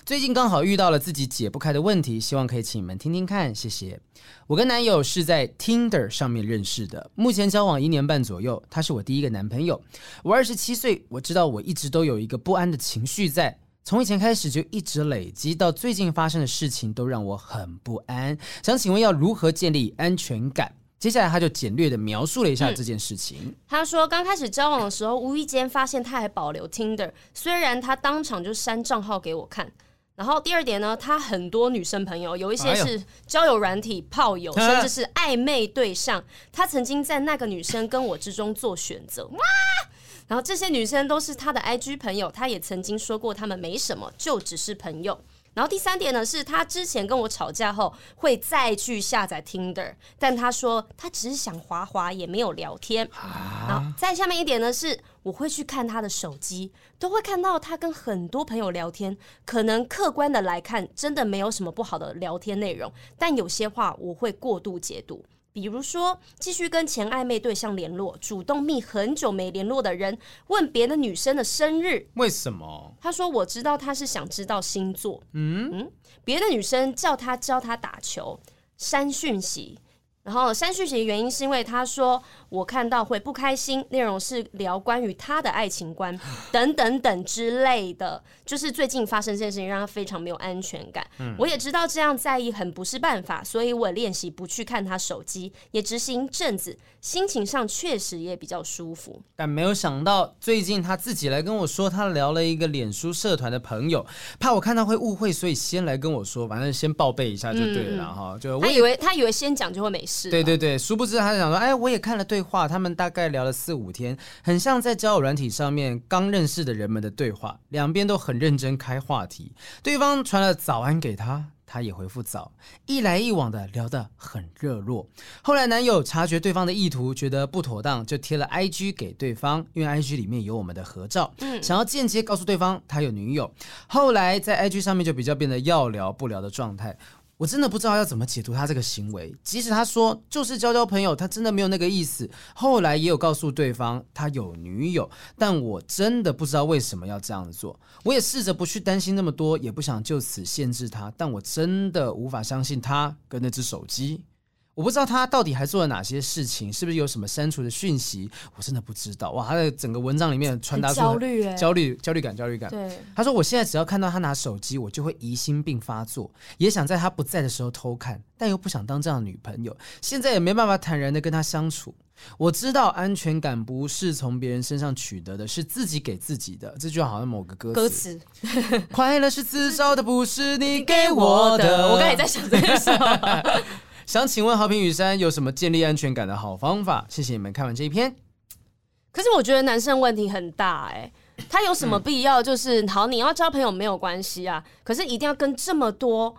最近刚好遇到了自己解不开的问题，希望可以请你们听听看，谢谢。我跟男友是在 Tinder 上面认识的，目前交往一年半左右。他是我第一个男朋友。我二十七岁，我知道我一直都有一个不安的情绪在，从以前开始就一直累积，到最近发生的事情都让我很不安。想请问要如何建立安全感？”接下来他就简略的描述了一下这件事情。嗯、他说，刚开始交往的时候，无意间发现他还保留 Tinder，虽然他当场就删账号给我看。然后第二点呢，他很多女生朋友，有一些是交友软体炮友，甚至是暧昧对象。他曾经在那个女生跟我之中做选择。哇！然后这些女生都是他的 IG 朋友，他也曾经说过他们没什么，就只是朋友。然后第三点呢，是他之前跟我吵架后会再去下载 Tinder，但他说他只是想滑滑，也没有聊天。好，再下面一点呢，是我会去看他的手机，都会看到他跟很多朋友聊天。可能客观的来看，真的没有什么不好的聊天内容，但有些话我会过度解读。比如说，继续跟前暧昧对象联络，主动密很久没联络的人，问别的女生的生日，为什么？他说：“我知道他是想知道星座。”嗯嗯，别的女生叫他教他打球，删讯息。然后删讯息的原因是因为他说，我看到会不开心，内容是聊关于他的爱情观 [GASPS] 等等等之类的，就是最近发生这件事情让他非常没有安全感。嗯，我也知道这样在意很不是办法，所以我练习不去看他手机，也执行一阵子，心情上确实也比较舒服。但没有想到最近他自己来跟我说，他聊了一个脸书社团的朋友，怕我看到会误会，所以先来跟我说，反正先报备一下就对了哈。嗯，就我以为他以为先讲就会没事。对对对，殊不知他想说，哎，我也看了对话，他们大概聊了四五天，很像在交友软体上面刚认识的人们的对话，两边都很认真开话题，对方传了早安给他，他也回复早，一来一往的聊得很热络。后来男友察觉对方的意图，觉得不妥当，就贴了 IG 给对方，因为 IG 里面有我们的合照，嗯，想要间接告诉对方他有女友。后来在 IG 上面就比较变得要聊不聊的状态。我真的不知道要怎么解读他这个行为。即使他说就是交交朋友，他真的没有那个意思。后来也有告诉对方他有女友，但我真的不知道为什么要这样做。我也试着不去担心那么多，也不想就此限制他，但我真的无法相信他跟那只手机。我不知道他到底还做了哪些事情，是不是有什么删除的讯息？我真的不知道。哇，他在整个文章里面传达出焦虑、焦虑、焦虑感、焦虑感。对，他说：“我现在只要看到他拿手机，我就会疑心病发作，也想在他不在的时候偷看，但又不想当这样的女朋友。现在也没办法坦然的跟他相处。我知道安全感不是从别人身上取得的，是自己给自己的。这句话好像某个歌词。歌词，[LAUGHS] 快乐是自找的，不是你给我的。我刚才也在想这个时候。[LAUGHS] ”想请问和平雨山有什么建立安全感的好方法？谢谢你们看完这一篇。可是我觉得男生问题很大哎、欸，他有什么必要？就是、嗯、好，你要交朋友没有关系啊，可是一定要跟这么多，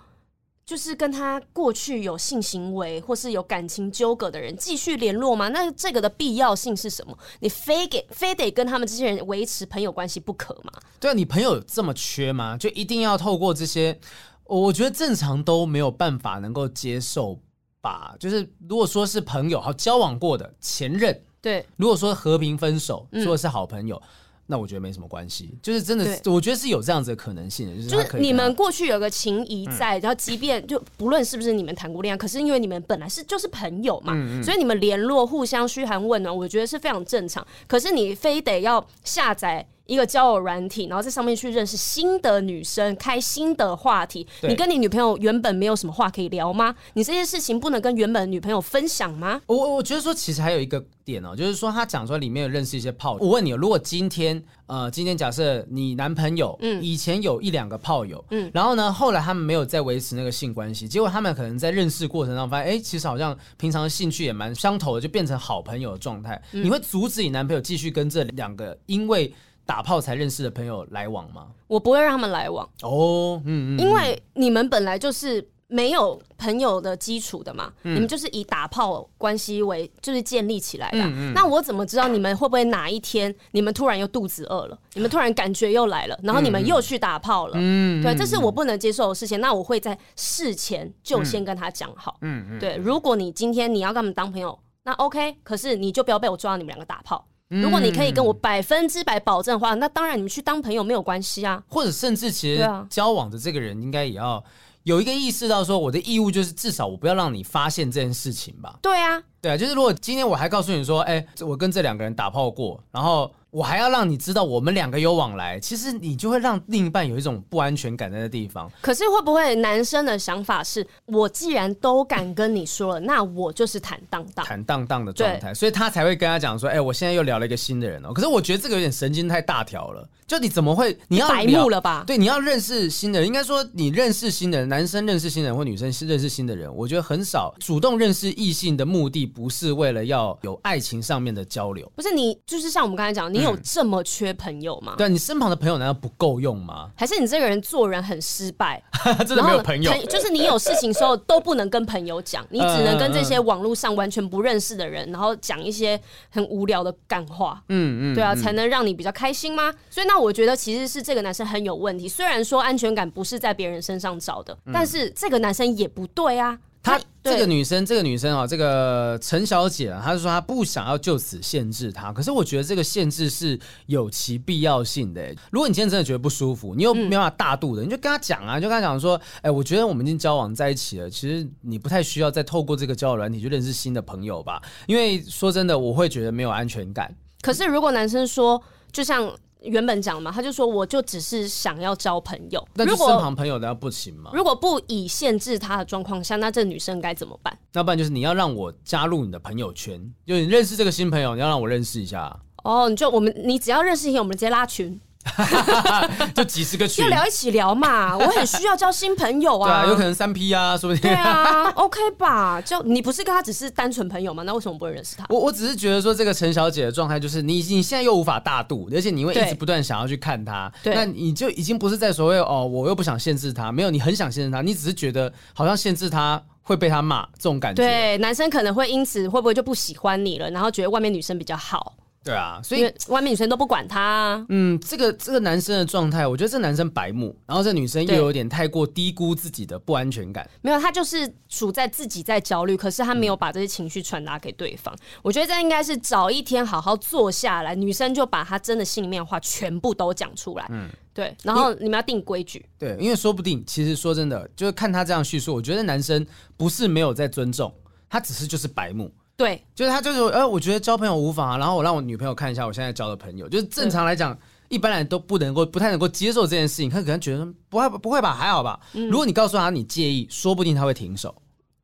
就是跟他过去有性行为或是有感情纠葛的人继续联络吗？那这个的必要性是什么？你非给非得跟他们这些人维持朋友关系不可吗？对啊，你朋友这么缺吗？就一定要透过这些？我觉得正常都没有办法能够接受。吧，就是如果说是朋友，好交往过的前任，对，如果说和平分手，说的是好朋友，嗯，那我觉得没什么关系。就是真的，我觉得是有这样子的可能性的，就是，就是你们过去有个情谊在，嗯，然后即便就不论是不是你们谈过恋爱，可是因为你们本来是就是朋友嘛，嗯嗯，所以你们联络互相嘘寒问暖，我觉得是非常正常。可是你非得要下载。一个交友软体，然后在上面去认识新的女生，开新的话题。你跟你女朋友原本没有什么话可以聊吗？你这些事情不能跟原本的女朋友分享吗？我我觉得说，其实还有一个点哦，就是说他讲说里面有认识一些炮友。我问你，如果今天呃，今天假设你男朋友嗯以前有一两个炮友嗯，然后呢后来他们没有再维持那个性关系，结果他们可能在认识过程当中发现，哎，其实好像平常的兴趣也蛮相投的，就变成好朋友的状态。你会阻止你男朋友继续跟这两个因为打炮才认识的朋友来往吗？我不会让他们来往哦，嗯嗯，因为你们本来就是没有朋友的基础的嘛，嗯、你们就是以打炮关系为就是建立起来的。嗯嗯，那我怎么知道你们会不会哪一天你们突然又肚子饿了，你们突然感觉又来了，然后你们又去打炮了？嗯，对，这是我不能接受的事情。那我会在事前就先跟他讲好。嗯嗯，对，如果你今天你要跟他们当朋友，那 OK，可是你就不要被我抓到你们两个打炮。如果你可以跟我百分之百保证的话，那当然你们去当朋友没有关系啊。或者甚至其实交往的这个人应该也要有一个意识到说，我的义务就是至少我不要让你发现这件事情吧。对啊，对啊，就是如果今天我还告诉你说，哎，我跟这两个人打炮过，然后。我还要让你知道我们两个有往来，其实你就会让另一半有一种不安全感在那地方。可是会不会男生的想法是，我既然都敢跟你说了，那我就是坦荡荡、坦荡荡的状态，所以他才会跟他讲说，哎、欸，我现在又聊了一个新的人哦。可是我觉得这个有点神经太大条了，就你怎么会？你要白目了吧？对，你要认识新的人，应该说你认识新的人，男生认识新的人或女生是认识新的人，我觉得很少主动认识异性的目的不是为了要有爱情上面的交流。不是你，就是像我们刚才讲，你有这么缺。朋友吗？对，你身旁的朋友难道不够用吗？还是你这个人做人很失败，[LAUGHS] 真的没有朋友？就是你有事情的时候都不能跟朋友讲，你只能跟这些网络上完全不认识的人，然后讲一些很无聊的干话。嗯嗯，对啊，才能让你比较开心吗？所以那我觉得其实是这个男生很有问题。虽然说安全感不是在别人身上找的，但是这个男生也不对啊。他这个女生，这个女生啊，这个陈小姐啊，她是说她不想要就此限制她，可是我觉得这个限制是有其必要性的。如果你今天真的觉得不舒服，你又没办法大度的，你就跟他讲啊，就跟他讲说，哎，我觉得我们已经交往在一起了，其实你不太需要再透过这个交友软体去认识新的朋友吧，因为说真的，我会觉得没有安全感。可是如果男生说，就像。原本讲嘛，他就说我就只是想要交朋友，那就身旁朋友的不行吗？如果不以限制他的状况下，那这女生该怎么办？那不然就是你要让我加入你的朋友圈，就你认识这个新朋友，你要让我认识一下。哦，你就我们你只要认识一下，我们直接拉群。[LAUGHS] 就几十个群，要聊一起聊嘛。[LAUGHS] 我很需要交新朋友啊。对啊，有可能三 P 啊，说不定。对啊，OK 吧？就你不是跟他只是单纯朋友吗？那为什么不会认识他？我我只是觉得说，这个陈小姐的状态就是你你现在又无法大度，而且你会一直不断想要去看他，对那你就已经不是在所谓哦，我又不想限制他，没有，你很想限制他，你只是觉得好像限制他会被他骂这种感觉。对，男生可能会因此会不会就不喜欢你了，然后觉得外面女生比较好。对啊，所以外面女生都不管他啊。嗯，这个这个男生的状态，我觉得这男生白目，然后这女生又有点太过低估自己的不安全感。没有，他就是处在自己在焦虑，可是他没有把这些情绪传达给对方。嗯，我觉得这应该是早一天好好坐下来，女生就把他真的心里面的话全部都讲出来。嗯，对，然后你们要定规矩。对，因为说不定其实说真的，就是看他这样叙述，我觉得男生不是没有在尊重，他只是就是白目。对，就是他就是，呃，我觉得交朋友无妨啊，然后我让我女朋友看一下我现在交的朋友，就是正常来讲，一般人都不能够不太能够接受这件事情，他可能觉得不会不会吧，还好吧。嗯、如果你告诉他你介意，说不定他会停手。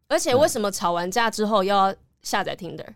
而且为什么吵完架之后要下载 Tinder？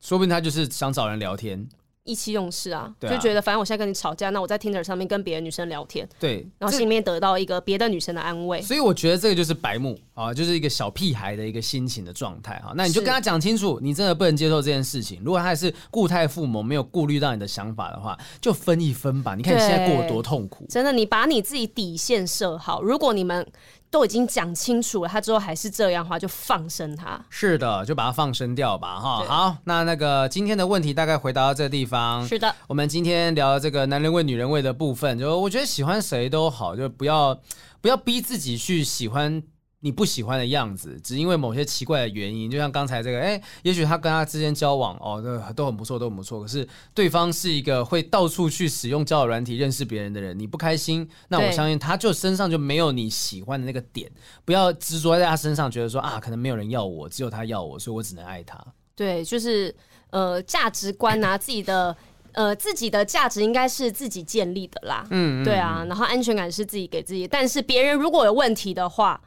说不定他就是想找人聊天。意气用事啊，就觉得反正我现在跟你吵架，那我在 Tinder 上面跟别的女生聊天，对，然后心里面得到一个别的女生的安慰。所以我觉得这个就是白目啊，就是一个小屁孩的一个心情的状态哈。那你就跟他讲清楚，你真的不能接受这件事情。如果他还是固态父母，没有顾虑到你的想法的话，就分一分吧。你看你现在过得多痛苦，真的，你把你自己底线设好。如果你们都已经讲清楚了，他之后还是这样的话，就放生他。是的，就把他放生掉吧，哈。好，那那个今天的问题大概回答到这个地方。是的，我们今天聊这个男人味、女人味的部分，就我觉得喜欢谁都好，就不要不要逼自己去喜欢。你不喜欢的样子，只因为某些奇怪的原因，就像刚才这个，哎，也许他跟他之间交往，哦，都都很不错，都很不错。可是对方是一个会到处去使用交友软体认识别人的人，你不开心，那我相信他就身上就没有你喜欢的那个点，不要执着在他身上，觉得说啊，可能没有人要我，只有他要我，所以我只能爱他。对，就是呃，价值观啊，[LAUGHS] 自己的。呃，自己的价值应该是自己建立的啦。嗯，对啊，然后安全感是自己给自己，但是别人如果有问题的话。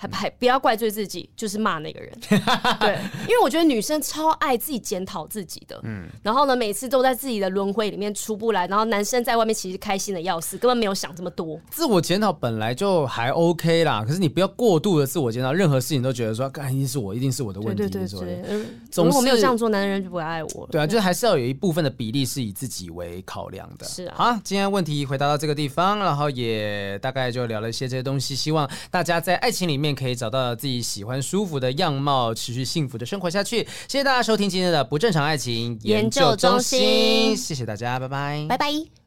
还还不要怪罪自己，就是骂那个人。对，因为我觉得女生超爱自己检讨自己的，嗯，然后呢，每次都在自己的轮回里面出不来，然后男生在外面其实开心的要死，根本没有想这么多。自我检讨本来就还 OK 啦，可是你不要过度的自我检讨，任何事情都觉得说，一定是我，一定是我的问题。对对对如果没有这样做，男人就不会爱我。对啊，就是还是要有一部分的比例是以自己为考量的。是啊，好，今天问题回答到这个地方，然后也大概就聊了一些这些东西，希望大家在爱情里面可以找到自己。喜欢舒服的样貌，持续幸福的生活下去。谢谢大家收听今天的不正常爱情研究中心，谢谢大家，拜拜，拜拜。